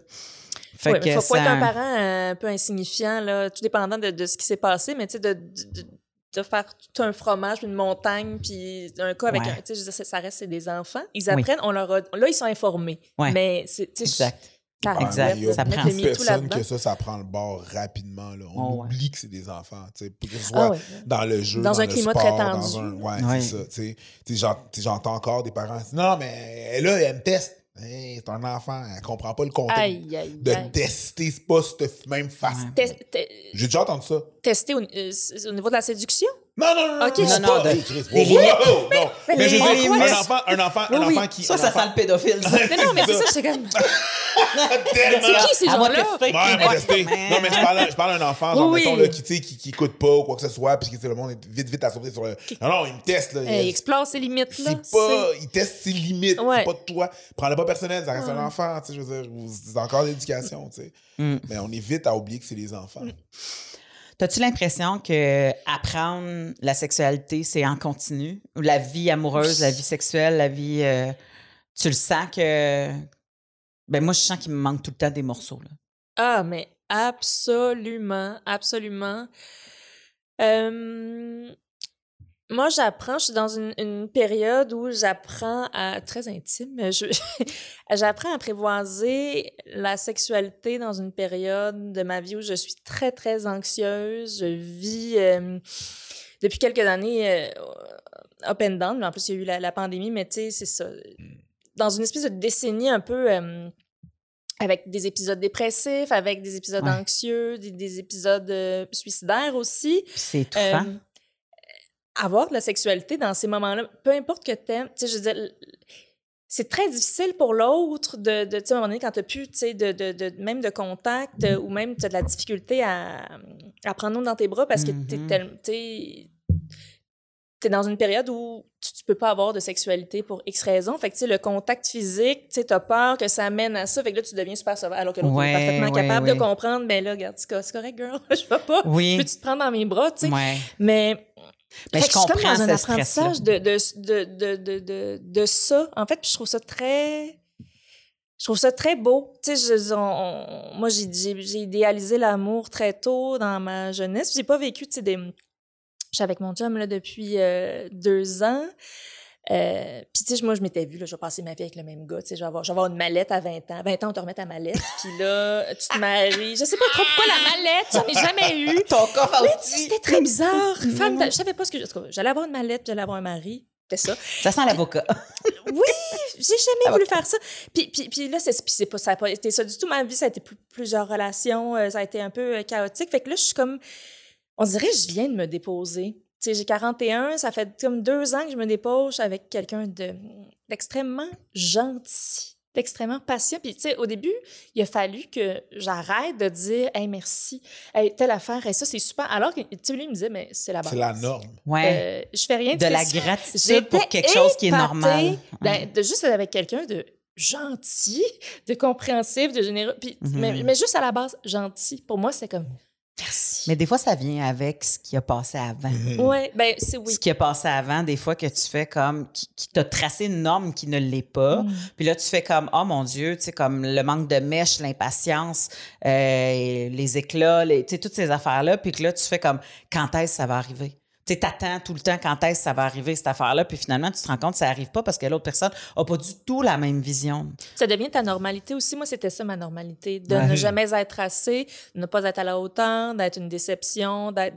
Fait que faut ça... pas être un parent euh, un peu insignifiant, là, tout dépendant de, de ce qui s'est passé, mais tu sais, de, de, faire tout un fromage, une montagne, puis un cas avec Ouais. un. Tu sais, ça- reste c'est des enfants. Ils Oui. apprennent, on leur a- Là, ils sont informés. Ouais. Mais c'est. tu sais, Exact. Ah, Exact. Ça prend là-dedans. que ça, ça prend le bord rapidement. Là. On Oh, ouais. oublie que c'est des enfants. tu sais, Que ce soit Ah ouais. dans le jeu, Dans dans, un le climat sport, très dans tendu. un... Ouais, Ouais. c'est ça. tu sais. Tu sais, j'en- tu sais, J'entends encore des parents dire Non, mais elle, là, elle me teste. Hey, c'est un enfant, elle comprend pas le contexte. Aïe, aïe, de aïe. tester, c'est pas cette même face. Ouais. Tes- te- J'ai déjà entendu ça. Tester au, euh, au niveau de la séduction? Non, non, non, Ok, non, je- Non, pas- non, de- Hey, Chris, des wow, wow, non. mais Mais je veux dire, un enfant, un enfant, un Oui, enfant oui. qui. Ça, un ça enfant- sent le pédophile. ça. Mais non, mais c'est ça. ça, j'étais comme. C'est qui ces gens-là? Ouais. Non, mais je parle, je parle d'un enfant, genre, Oui, mettons, oui. là, qui, tu sais, qui, qui écoute pas ou quoi que ce soit, puis que sais, le monde est vite, vite à sauter sur le. Non, non, il me teste, là. Hey, explore ses limites, là. C'est pas. Il teste ses limites. C'est pas de toi. Prends-le pas personnel, ça reste un enfant, tu sais, je veux dire. C'est encore l'éducation, tu sais. Mm. Mais on est vite à oublier que c'est les enfants. T'as-tu l'impression que apprendre la sexualité, c'est en continu? Ou la vie amoureuse, la vie sexuelle, la vie. euh, tu le sens que. Ben, moi, je sens qu'il me manque tout le temps des morceaux. Là. Ah, mais absolument, absolument. Euh, moi, j'apprends, je suis dans une, une période où j'apprends à. très intime, je- j'apprends à apprivoiser la sexualité dans une période de ma vie où je suis très, très anxieuse. Je vis. euh, depuis quelques années, euh, up and down, mais en plus, il y a eu la, la pandémie, mais tu sais, c'est ça. Dans une espèce de décennie un peu. euh, avec des épisodes dépressifs, avec des épisodes Ouais. anxieux, des, des épisodes euh, suicidaires aussi. C'est étouffant. Avoir de la sexualité dans ces moments-là, peu importe que t'aimes, tu sais, je veux dire, c'est très difficile pour l'autre de, de tu sais, à un moment donné, quand t'as plus, tu sais, de, de, de- même de contact euh, ou même t'as de la difficulté à, à prendre l'autre dans tes bras parce que t'es Mhm. tellement, tu t'es dans une période où tu, tu peux pas avoir de sexualité pour X raisons. Fait que, tu sais, le contact physique, tu sais, t'as peur que ça mène à ça. Fait que là, tu deviens super sauvage. Alors que l'autre Ouais, est parfaitement ouais, capable ouais. de comprendre, ben là, regarde, c'est co- c'est correct, girl. je vais pas. oui. Peux-tu te prendre dans mes bras, tu sais? Mais. Fait je suis comme comprends dans un apprentissage de, de, de, de, de, de, ça. En fait, puis je trouve ça très. Je trouve ça très beau. Tu sais, je- on- on- moi, j'ai idéalisé l'amour très tôt dans ma jeunesse. J'ai pas vécu, tu sais, des. Je suis avec mon chum là, depuis euh, deux ans. Euh, puis, tu sais, moi, je m'étais vue, là, je vais passer ma vie avec le même gars. Tu sais, je vais avoir, je vais avoir une mallette à 20 ans. 20 ans, on te remet ta mallette. Puis là, tu te maries. Je sais pas trop pourquoi la mallette, j'en ai jamais eu. Ton coffre Mais. C'était très bizarre. Femme, d'a- je savais pas ce que. cas, J'allais avoir une mallette, j'allais avoir un mari. C'était ça. Ça sent l'avocat. J'ai jamais voulu faire ça. Puis, puis, puis là, c'est, puis c'est pas, ça n'a pas été ça du tout. Ma vie, ça a été plus- plusieurs relations. euh, ça a été un peu euh, chaotique. Fait que là, je suis comme. On dirait que je viens de me déposer. Tu sais, j'ai 41, ça fait comme deux ans que je me dépose avec quelqu'un de, d'extrêmement gentil, d'extrêmement patient. Puis, tu sais, au début, il a fallu que j'arrête de dire, hey, merci, hey, telle affaire, et ça, c'est super. Alors que, tu sais, lui, il me disait, mais c'est la base. C'est la norme. Ouais. Euh, je fais rien de, de la spécial. gratitude pour quelque chose qui est normal. d'être- de juste être avec quelqu'un de gentil, de compréhensif, de généreux. Puis, Mhm. mais, mais juste à la base, gentil. Pour moi, c'est comme merci. Mais des fois, ça vient avec ce qui a passé avant. Mhm. Ouais, ben c'est oui. Ce qui a passé avant, des fois que tu fais comme qui, qui t'a tracé une norme qui ne l'est pas. Mm. Puis là, tu fais comme oh mon Dieu, tu sais, comme le manque de mèche, l'impatience, euh, les éclats, les, tu sais, toutes ces affaires-là. Puis que là, tu fais comme quand est-ce que ça va arriver? Tu t'attends tout le temps quand est-ce que ça va arriver, cette affaire-là. Puis finalement, tu te rends compte que ça arrive pas parce que l'autre personne n'a pas du tout la même vision. Ça devient ta normalité aussi. Moi, c'était ça ma normalité. De Ouais. ne jamais être assez, de ne pas être à la hauteur, d'être une déception, d'être.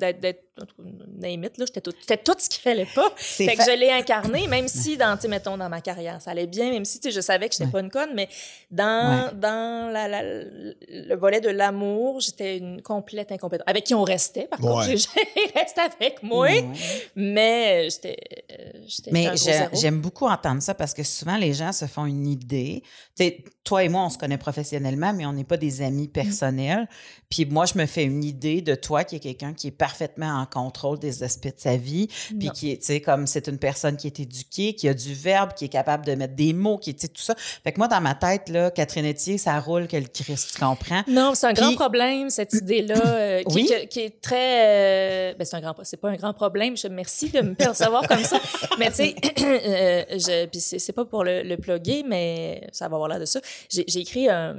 it, là, j'étais tout, j'étais tout ce qu'il fallait pas. C'est Fait que je l'ai incarné, même si, dans, mettons, dans ma carrière, ça allait bien, même si, je savais que j'étais Ouais. pas une conne, mais dans, Ouais. dans la, la- le volet de l'amour, j'étais une complète incompétente. Avec qui on restait, par contre. J'ai- Il restait avec moi, Mais euh, j'étais. euh, j'étais Mais j'ai- zéro. j'aime beaucoup entendre ça parce que souvent les gens se font une idée. Tu sais, toi et moi, on se connaît professionnellement, mais on n'est pas des amis Mm. personnels. Puis moi, je me fais une idée de toi qui est quelqu'un qui est parfaitement en contrôle des aspects de sa vie. Puis qui est, tu sais, comme c'est une personne qui est éduquée, qui a du verbe, qui est capable de mettre des mots, qui est, tu sais, tout ça. Fait que moi, dans ma tête, là, Catherine Etier, ça roule que le Christ, tu comprends? Non, c'est un grand problème, cette idée-là, euh, qui, Oui? qui- qui est très... euh, ben, c'est un grand... C'est pas un grand problème, je merci de me percevoir comme ça. Mais tu sais, euh, c'est pas pour le, le plugger, mais ça va avoir l'air de ça. J'ai écrit un,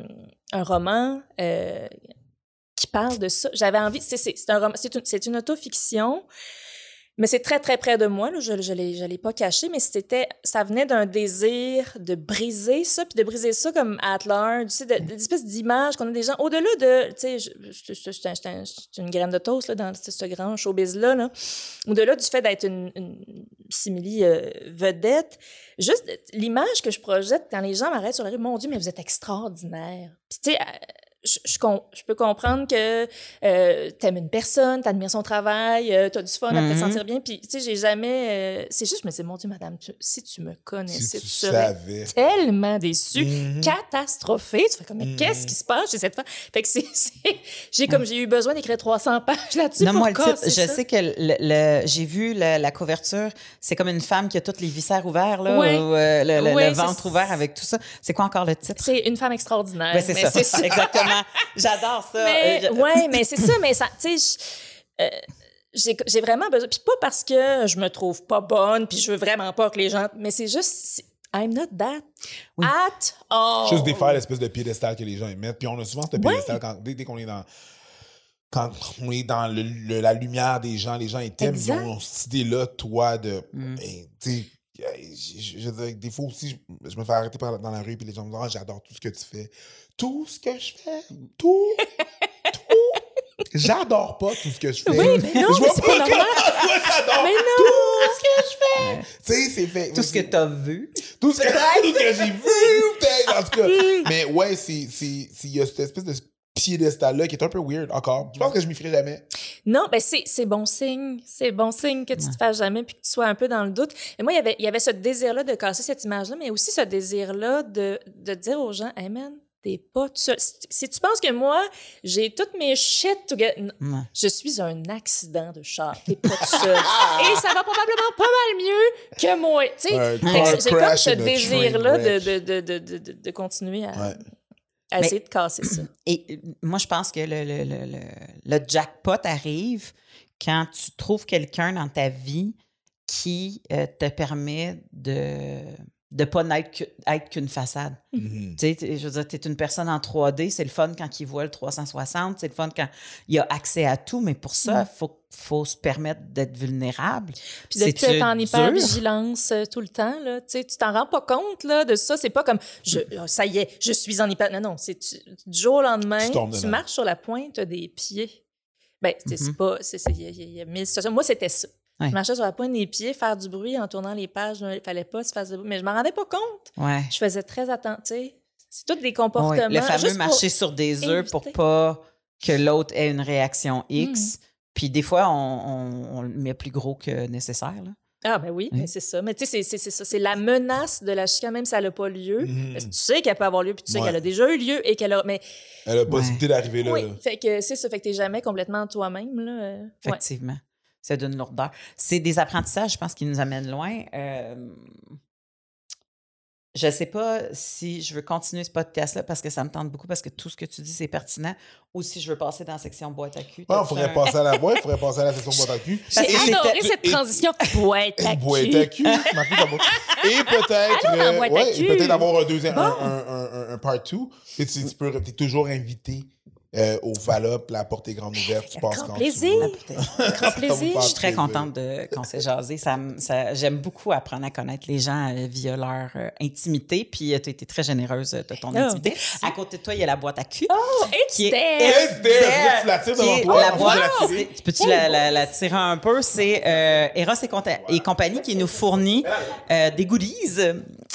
roman euh, qui parle de ça. J'avais envie... C'est un une, une autofiction, mais c'est très, très près de moi. Là. Je ne l'ai pas caché, mais c'était, ça venait d'un désir de briser ça, puis de briser ça comme at large, tu sais, espèces d'images qu'on a des gens, au-delà de, tu sais, je- je- une graine de toast là, dans ce, grand showbiz-là, là. au-delà du fait d'être une, une simili euh, vedette, juste l'image que je projette quand les gens m'arrêtent sur la rue, mon Dieu, mais vous êtes extraordinaire. Puis tu sais, je, je, com- je peux comprendre que euh, t'aimes une personne, t'admires son travail, euh, t'as du fun à te Mhm. sentir bien. Puis, tu sais, j'ai jamais... euh, c'est juste, je me dis, mon Dieu, madame, tu- si tu me connaissais, Si tu tu serais savais. tellement déçue, Mhm. catastrophée. Tu fais comme, mais Mhm. qu'est-ce qui se passe chez cette femme? Fait que c'est... J'ai comme, j'ai eu besoin d'écrire 300 pages là-dessus Non, moi, le titre, je ça. sais que le, le- j'ai vu le- la couverture, c'est comme une femme qui a tous les viscères ouverts, là, ou, le, ventre ouvert avec tout ça. C'est quoi encore le titre? C'est une femme extraordinaire. Ben, c'est ça. Exactement. J'adore ça. Mais, Euh, je- ouais, mais c'est ça, mais ça, tu sais, euh, j'ai vraiment besoin. Puis pas parce que je me trouve pas bonne, puis je veux vraiment pas que les gens. Mais c'est juste. I'm not that Oui. at all. Juste défaire l'espèce de piédestal que les gens émettent. Puis on a souvent ce piédestal quand, dès, dès qu'on est dans. Quand on est dans le- le- la lumière des gens, les gens ils t'aiment, ils ont cette idée-là, toi, de. Mm. ben, tu sais, je, des fois aussi, je, je me fais arrêter par- dans la rue, puis les gens me disent Ah, j'adore tout ce que tu fais. Tout ce que je fais, tout, tout. J'adore pas tout ce que je fais. Oui, mais non, je mais vois c'est pas pas normal. comment toi, t'adores Mais tout ce que je fais. Tu sais, c'est fait. tout ce que tu as vu. Tout ce que, tout ce que j'ai vu, en tout cas. Mais ouais, c'est, c'est, c'est- il y a cette espèce de piédestal-là qui est un peu weird encore. Je pense que je m'y ferai jamais. Non, ben c'est c'est bon signe. C'est bon signe que tu te fasses jamais puis que tu sois un peu dans le doute. Et moi, il y avait, il y avait ce désir-là de casser cette image-là, mais aussi ce désir-là de, de dire aux gens, hey man, t'es pas tout seul. Si, tu penses que moi, j'ai toutes mes shit together. Non, Ouais. je suis un accident de char. T'es pas tout seul. Et ça va probablement pas mal mieux que moi. Tu sais, j'ai comme ce désir-là de, de, de, de, de, de- de continuer à, Ouais. à essayer de casser ça. Et euh, moi, je pense que le, le, le, le, le jackpot arrive quand tu trouves quelqu'un dans ta vie qui euh, te permet de de pas n'être être qu'une façade. Mhm. Tu sais, t- je veux dire, tu es une personne en 3D, c'est le fun quand il voit le 360, c'est le fun quand il a accès à tout, mais pour ça, il faut, faut se permettre d'être vulnérable. Puis de être en hyper-vigilance euh, tout le temps, là. Tu sais, tu t'en rends pas compte, là, de ça. C'est pas comme, je, oh, ça y est, je suis en hyper... Non, non, c'est du jour au lendemain, Tu marches sur la pointe des pieds. Ben, tu sais, c'est Mhm. pas... c'est- c'est- Il y, a- il y a- il y a mille situations. Moi, c'était ça. Ouais. Je marchais sur la pointe des pieds, faire du bruit en tournant les pages. Il fallait pas se faire de bruit. Mais je m'en rendais pas compte. Ouais. Je faisais très attention. C'est tous des Ouais, comportements. le fameux juste pour- marcher sur des œufs pour pas que l'autre ait une réaction X. Mm. Puis des fois, on, on- on le met plus gros que nécessaire. Là. Ah, ben oui, Oui. mais c'est ça. Mais tu sais, c'est- ça. C'est la menace de la chicane, même si elle n'a pas lieu. Parce que tu sais qu'elle peut avoir lieu, puis tu sais Ouais. qu'elle a déjà eu lieu et qu'elle a. Mais Elle a la possibilité d'arriver là. oui, là. fait que c'est ça. Fait que t'es jamais complètement toi-même, là. euh, ouais. C'est d'une lourdeur. C'est des apprentissages, je pense, qui nous amènent loin. Euh, je ne sais pas si je veux continuer ce podcast-là parce que ça me tente beaucoup, parce que tout ce que tu dis, c'est pertinent, ou si je veux passer dans la section boîte à cul. Ouais, on T'as-tu pourrait un- passer à la ouais, il faudrait passer à la session boîte à cul. Parce J'ai adoré cette et- transition. Boîte à Boîte cul. à cul. ça. Et peut-être euh, boîte à ouais, cul. et peut-être avoir un deuxième un, Bon. un, un, un, un part 2. Et tu, tu peux t'es toujours invité euh, au Valop, la porte est grande ouverte, tu passes Grand quand plaisir. tu veux. Grand plaisir. Je suis très contente de qu'on s'est jasé. Ça, me- ça- J'aime beaucoup apprendre à connaître les gens euh, via leur euh, intimité. Puis tu as été très généreuse de ton Ah, intimité. merci. À côté de toi, il y a la boîte à cul. Oh, qui est- there. It's there. Tu la tires qui devant est toi, la boîte. la tirer. c'est- Peux-tu la, la- la tirer un peu? C'est euh, Eros et, Conta- et compagnie qui nous fournit euh, des goodies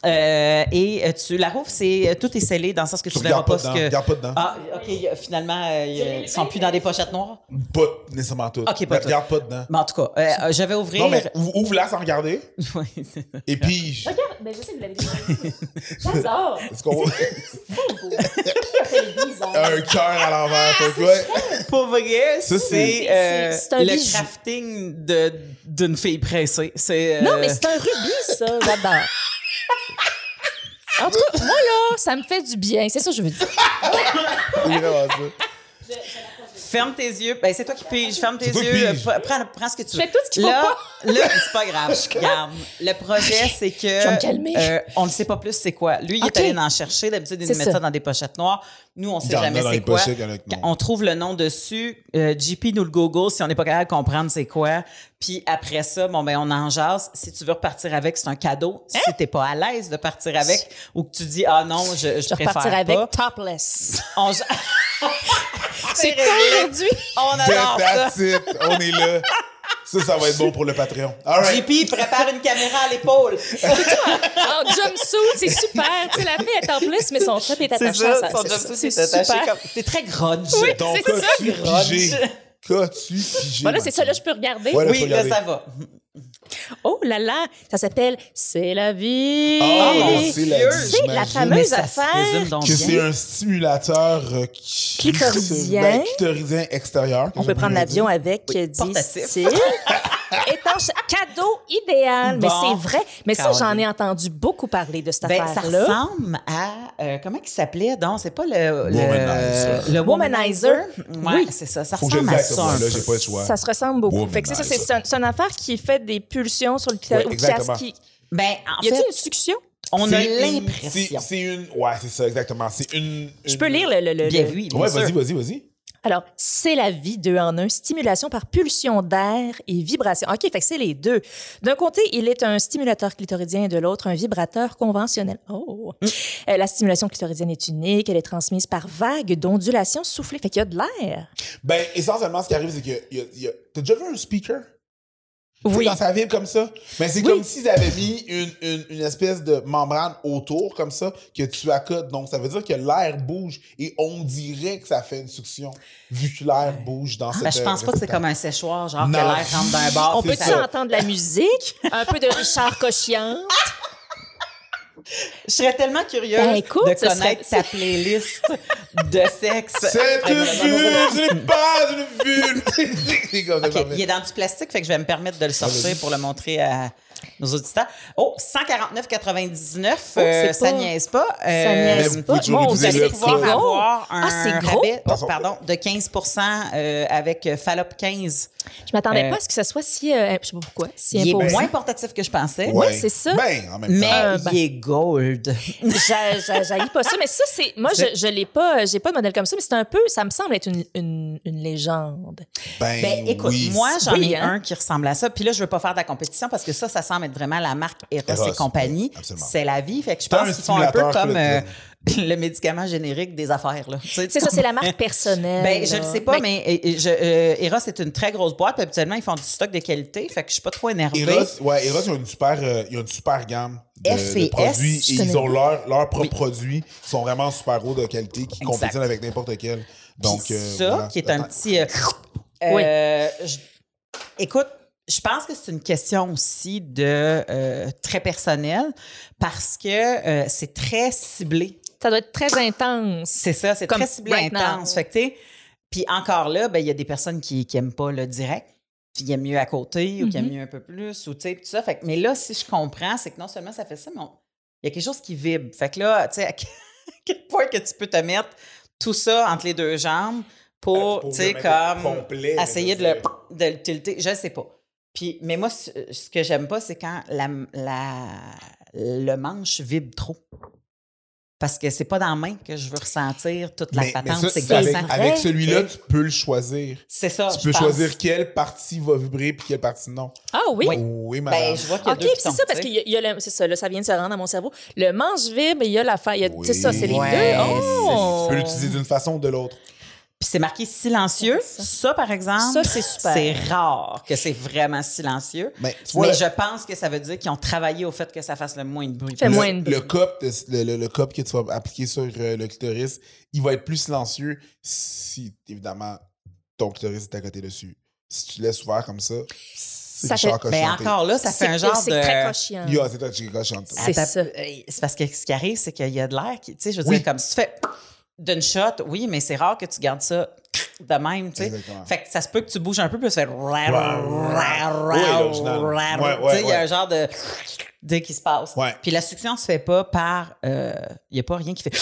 Euh, et euh, tu la rouvres, c'est euh, tout est scellé dans le sens que tu, Tu ne verras regardes pas pas ce dedans. que. Regarde pas dedans. Ah, ok. Finalement, euh, il- ils sont plus dans des pochettes noires? Pas nécessairement tout. Ok, pas Mais tout. Regarde pas dedans. Mais en tout cas, euh, je vais ouvrir. Non, mais ou- ouvre-la sans regarder. Oui, c'est ça. Et puis, Regarde, ben, je sais que vous l'avez dit. J'adore. est-ce qu'on C'est bizarre. un cœur à l'envers? Que, ouais. Pour vrai, Ça, c'est- c'est euh, c'est- c'est un le bijou. crafting de- d'une fille pressée. C'est, euh, Non, mais c'est un rubis, ça. J'adore. En tout cas, moi, là, ça me fait du bien. C'est ça que je veux dire. C'est vraiment ça. Ferme tes yeux. Ben, c'est toi qui pige. Ferme tes yeux. Prends, prends- ce que tu veux. fais tout ce qu'il faut là, Là, c'est pas grave. Regarde. Le projet, c'est que. vais me calmer. euh, on ne sait pas plus c'est quoi. Lui, il est allé en chercher. D'habitude, il nous met ça. dans des pochettes noires. Nous, on sait en a jamais c'est quoi. on trouve le nom dessus. euh, JP nous le Google si on n'est pas capable de comprendre c'est quoi. Puis après ça, bon, ben, on en jase. Si tu veux repartir avec, c'est un cadeau. Hein? Si t'es pas à l'aise de partir avec ou que tu dis, ah non, je, je, Je préfère repartirai pas. avec topless. On C'est réglé. aujourd'hui. On adore ça. It. On est là. Ça, ça va être bon pour le Patreon. All right. JP prépare une caméra à l'épaule. En jumpsuit, c'est super. Tu sais, la fille est en plus, mais son top est C'est attaché à ça, ça. son C'est jumpsuit c'est est attaché super. comme... C'est très grunge. Ton c'est cas-tu ça, pigé? Cas-tu pigé? Voilà, c'est ça, là, je peux regarder. Ouais, là, Oui, là, ça va. Oh là là, ça s'appelle C'est la vie. Ah, mon c'est Dieu, la c'est la j'imagine fameuse affaire Que c'est un stimulateur euh, qui- Clitoridien. Ben, clitoridien extérieur. On peut prendre l'avion avec Oui, portatif. Cadeau idéal. Mais c'est vrai. Mais ça, j'en ai entendu beaucoup parler de cette Ben, ça affaire-là. ressemble à... euh, comment il s'appelait? Donc, c'est pas le... Womanizer. Le, le Womanizer. Ouais, Oui. c'est ça. Ça Faut ressemble à ça peu. j'ai pas le choix. Ça se ressemble beaucoup. Fait que c'est ça, c'est une affaire qui fait des pulsions sur le clitoris. Ouais, Ben, en Y a-t-il fait, une succion? on a l'impression. c'est- C'est une. Ouais, c'est ça, exactement. C'est une. Je peux lire le. le, le- Bien bien Ouais, sûr. vas-y, vas-y, vas-y. Alors, c'est la vie, deux en un, stimulation par pulsion d'air et vibration. OK, fait que c'est les deux. D'un côté, il est un stimulateur clitoridien et de l'autre, un vibrateur conventionnel. Oh! Euh, la stimulation clitoridienne est unique, elle est transmise par vagues d'ondulations soufflées. Fait qu'il y a de l'air. Ben, essentiellement, ce qui arrive, c'est que. il y a- il y a- T'as déjà vu un speaker? Oui. Quand ça vibre comme ça. Mais c'est Oui. comme s'ils avaient mis une, une, une espèce de membrane autour, comme ça, que tu accotes. Donc, ça veut dire que l'air bouge et on dirait que ça fait une succion, vu que l'air bouge dans cette. Ben, je pense pas que c'est comme un séchoir, genre Non. que l'air rentre d'un bar. On peut-tu entendre de la musique? Un peu de Richard Cochian? Je serais tellement curieuse Ben, écoute, de connaître serait- ta playlist de sexe. Cette vue, n'est pas une vue. Il est dans du plastique, fait que je vais me permettre de le sortir pour le montrer à nos auditeurs. Oh, 149,99, Oh, euh, ça niaise pas. Ça Euh, niaise vous pas. Dieu, le Vous c'est allez pouvoir gros. avoir un Ah, c'est gros? rabais oh, pardon, de 15 euh, avec euh, Fallop 15. Je m'attendais Euh, pas à ce que ça soit si... euh, je sais pas pourquoi, si Il est moins portatif que je pensais, Ouais, c'est ça. Ben, en même mais temps. Euh, ben- il est gold. J'haïs pas ça, mais ça, c'est. Moi, je, je l'ai pas, j'ai pas de modèle comme ça, mais c'est un peu, ça me semble être une, une, une légende. Ben, Ben, écoute, oui. moi, j'en Oui, ai hein? un qui ressemble à ça. Puis là, je veux pas faire de la compétition parce que ça, ça semble être vraiment la marque Eros, Eros, et compagnie. oui, c'est la vie. Fait que je pense qu'ils font un peu comme euh, le médicament générique des affaires. là. Tu sais, C'est ça, c'est la marque personnelle. Ben, je ne sais pas, Ben, mais et- et je, euh, Eros est une très grosse boîte. Habituellement, ils font du stock de qualité. Fait que je suis pas trop énervée. Eros, ouais, Eros, ils ont une super, euh, ils ont une super gamme de, F et de produits S, et ils ont leur, leurs propres Oui. produits qui sont vraiment super hauts de qualité qui Exact. compétitionnent avec n'importe quel. Donc, euh, ça, voilà. qui est un Attends. petit. euh, Oui. euh, je- écoute, je pense que c'est une question aussi de euh, très personnelle parce que euh, c'est très ciblé. ça doit être très intense. C'est ça, c'est Comme très ciblé right now. intense. Fait que, tu sais, puis encore là, ben, il y a des personnes qui n'aiment pas le direct, puis qui aiment mieux à côté ou qui aiment mieux un peu plus, ou tu sais, puis tout ça. Fait que, mais là, si je comprends, c'est que non seulement ça fait ça, mais il y a quelque chose qui vibre. Fait que là, tu sais, à quel- point que tu peux te mettre tout ça entre les deux jambes pour, tu sais, mettre comme complet, essayer de le, de le tilter? Je sais pas. Puis, mais moi, ce ce que j'aime pas, c'est quand la, la, le manche vibre trop. Parce que c'est pas dans la main que je veux ressentir toute la Mais, mais patente. ça, c'est c'est avec, celui-là, tu peux le choisir. C'est ça. Tu peux pense. choisir quelle partie va vibrer puis quelle partie non. Ah oui? Oui. Oui, madame. Ben, je vois qu'il y a OK, deux puis pitons, c'est ça, parce sais. y a, il y a le- c'est ça, là, ça vient de se rendre à mon cerveau. Le manche vibre, il y a l'affaire. il y a- Oui. C'est ça, c'est les Ouais, deux. Oh! Tu peux l'utiliser d'une façon ou de l'autre. Puis c'est marqué silencieux. Ça. Ça, par exemple, Ça, c'est super. C'est rare que c'est vraiment silencieux. Mais tu vois, Mais le- je pense que ça veut dire qu'ils ont travaillé au fait que ça fasse le moins de bruit. Fait le, moins de bruit. le cop, de- le, le- le cop que tu vas appliquer sur euh, le clitoris, il va être plus silencieux si, évidemment, ton clitoris est à côté dessus. Si tu laisses ouvert comme ça, c'est Ça fait- Mais cochonté. encore là, ça fait C'est- un genre C'est de. très cochant. Yeah, c'est toi qui es cochonte. C'est ça. C'est parce que ce qui arrive, c'est qu'il y a de l'air qui. Tu sais, je veux Oui. dire, comme si tu fais d'une shot, oui, mais c'est rare que tu gardes ça de même, tu sais. Fait que ça se peut que tu bouges un peu, puis ouais, sais, il y a un genre de. dès qui se passe. Ouais. Puis la succion se fait pas par. euh, Il n'y a pas rien qui fait.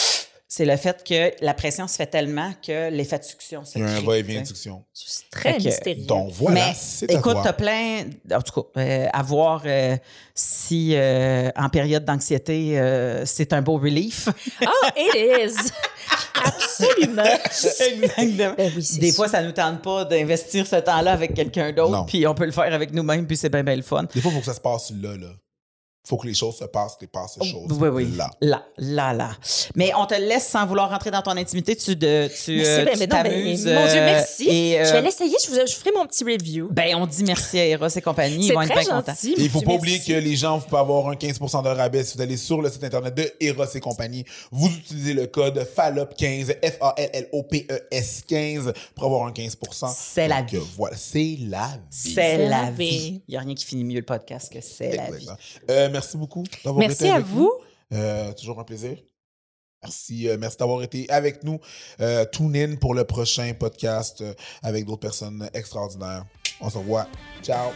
C'est le fait que la pression se fait tellement que l'effet de succion se Il y a un va-et-vient de succion. C'est très Fait mystérieux. Donc voilà, Mais écoute, t'as plein. En tout cas, euh, à voir euh, si euh, en période d'anxiété, euh, c'est un beau relief. Ah, it is! Absolument! Exactement. Ben oui, Des sûr. fois, ça nous tente pas d'investir ce temps-là avec quelqu'un d'autre, puis on peut le faire avec nous-mêmes, puis c'est bien, bien le fun. Des fois, il faut que ça se passe là, là. Faut que les choses se passent, que passent ces choses Oh, Oui, oui. là. Là, là, là. Mais on te laisse sans vouloir rentrer dans ton intimité. Tu, de, tu, Merci, euh, ben, tu mais non, ben, t'amuses. mon Dieu, euh, merci. et, euh, Je vais l'essayer, je, vous- je ferai mon petit review. ben, on dit merci à Eros et compagnie. Ils C'est vont être très bien contents. il faut pas merci. oublier que les gens, vous pouvez avoir un 15 de rabais si vous allez sur le site internet de Eros et compagnie. Vous utilisez le code FALLOP15, F-A-L-L-O-P-E-S 15 pour avoir un 15 C'est la vie. euh, Voilà, c'est la vie. C'est la vie. Il n'y a rien qui finit mieux le podcast que c'est la vie. Exactement. Euh, merci beaucoup d'avoir Merci été à avec vous. nous. Euh, toujours un plaisir. Merci, euh, merci d'avoir été avec nous. Euh, tune in pour le prochain podcast euh, avec d'autres personnes extraordinaires. On se revoit. Ciao.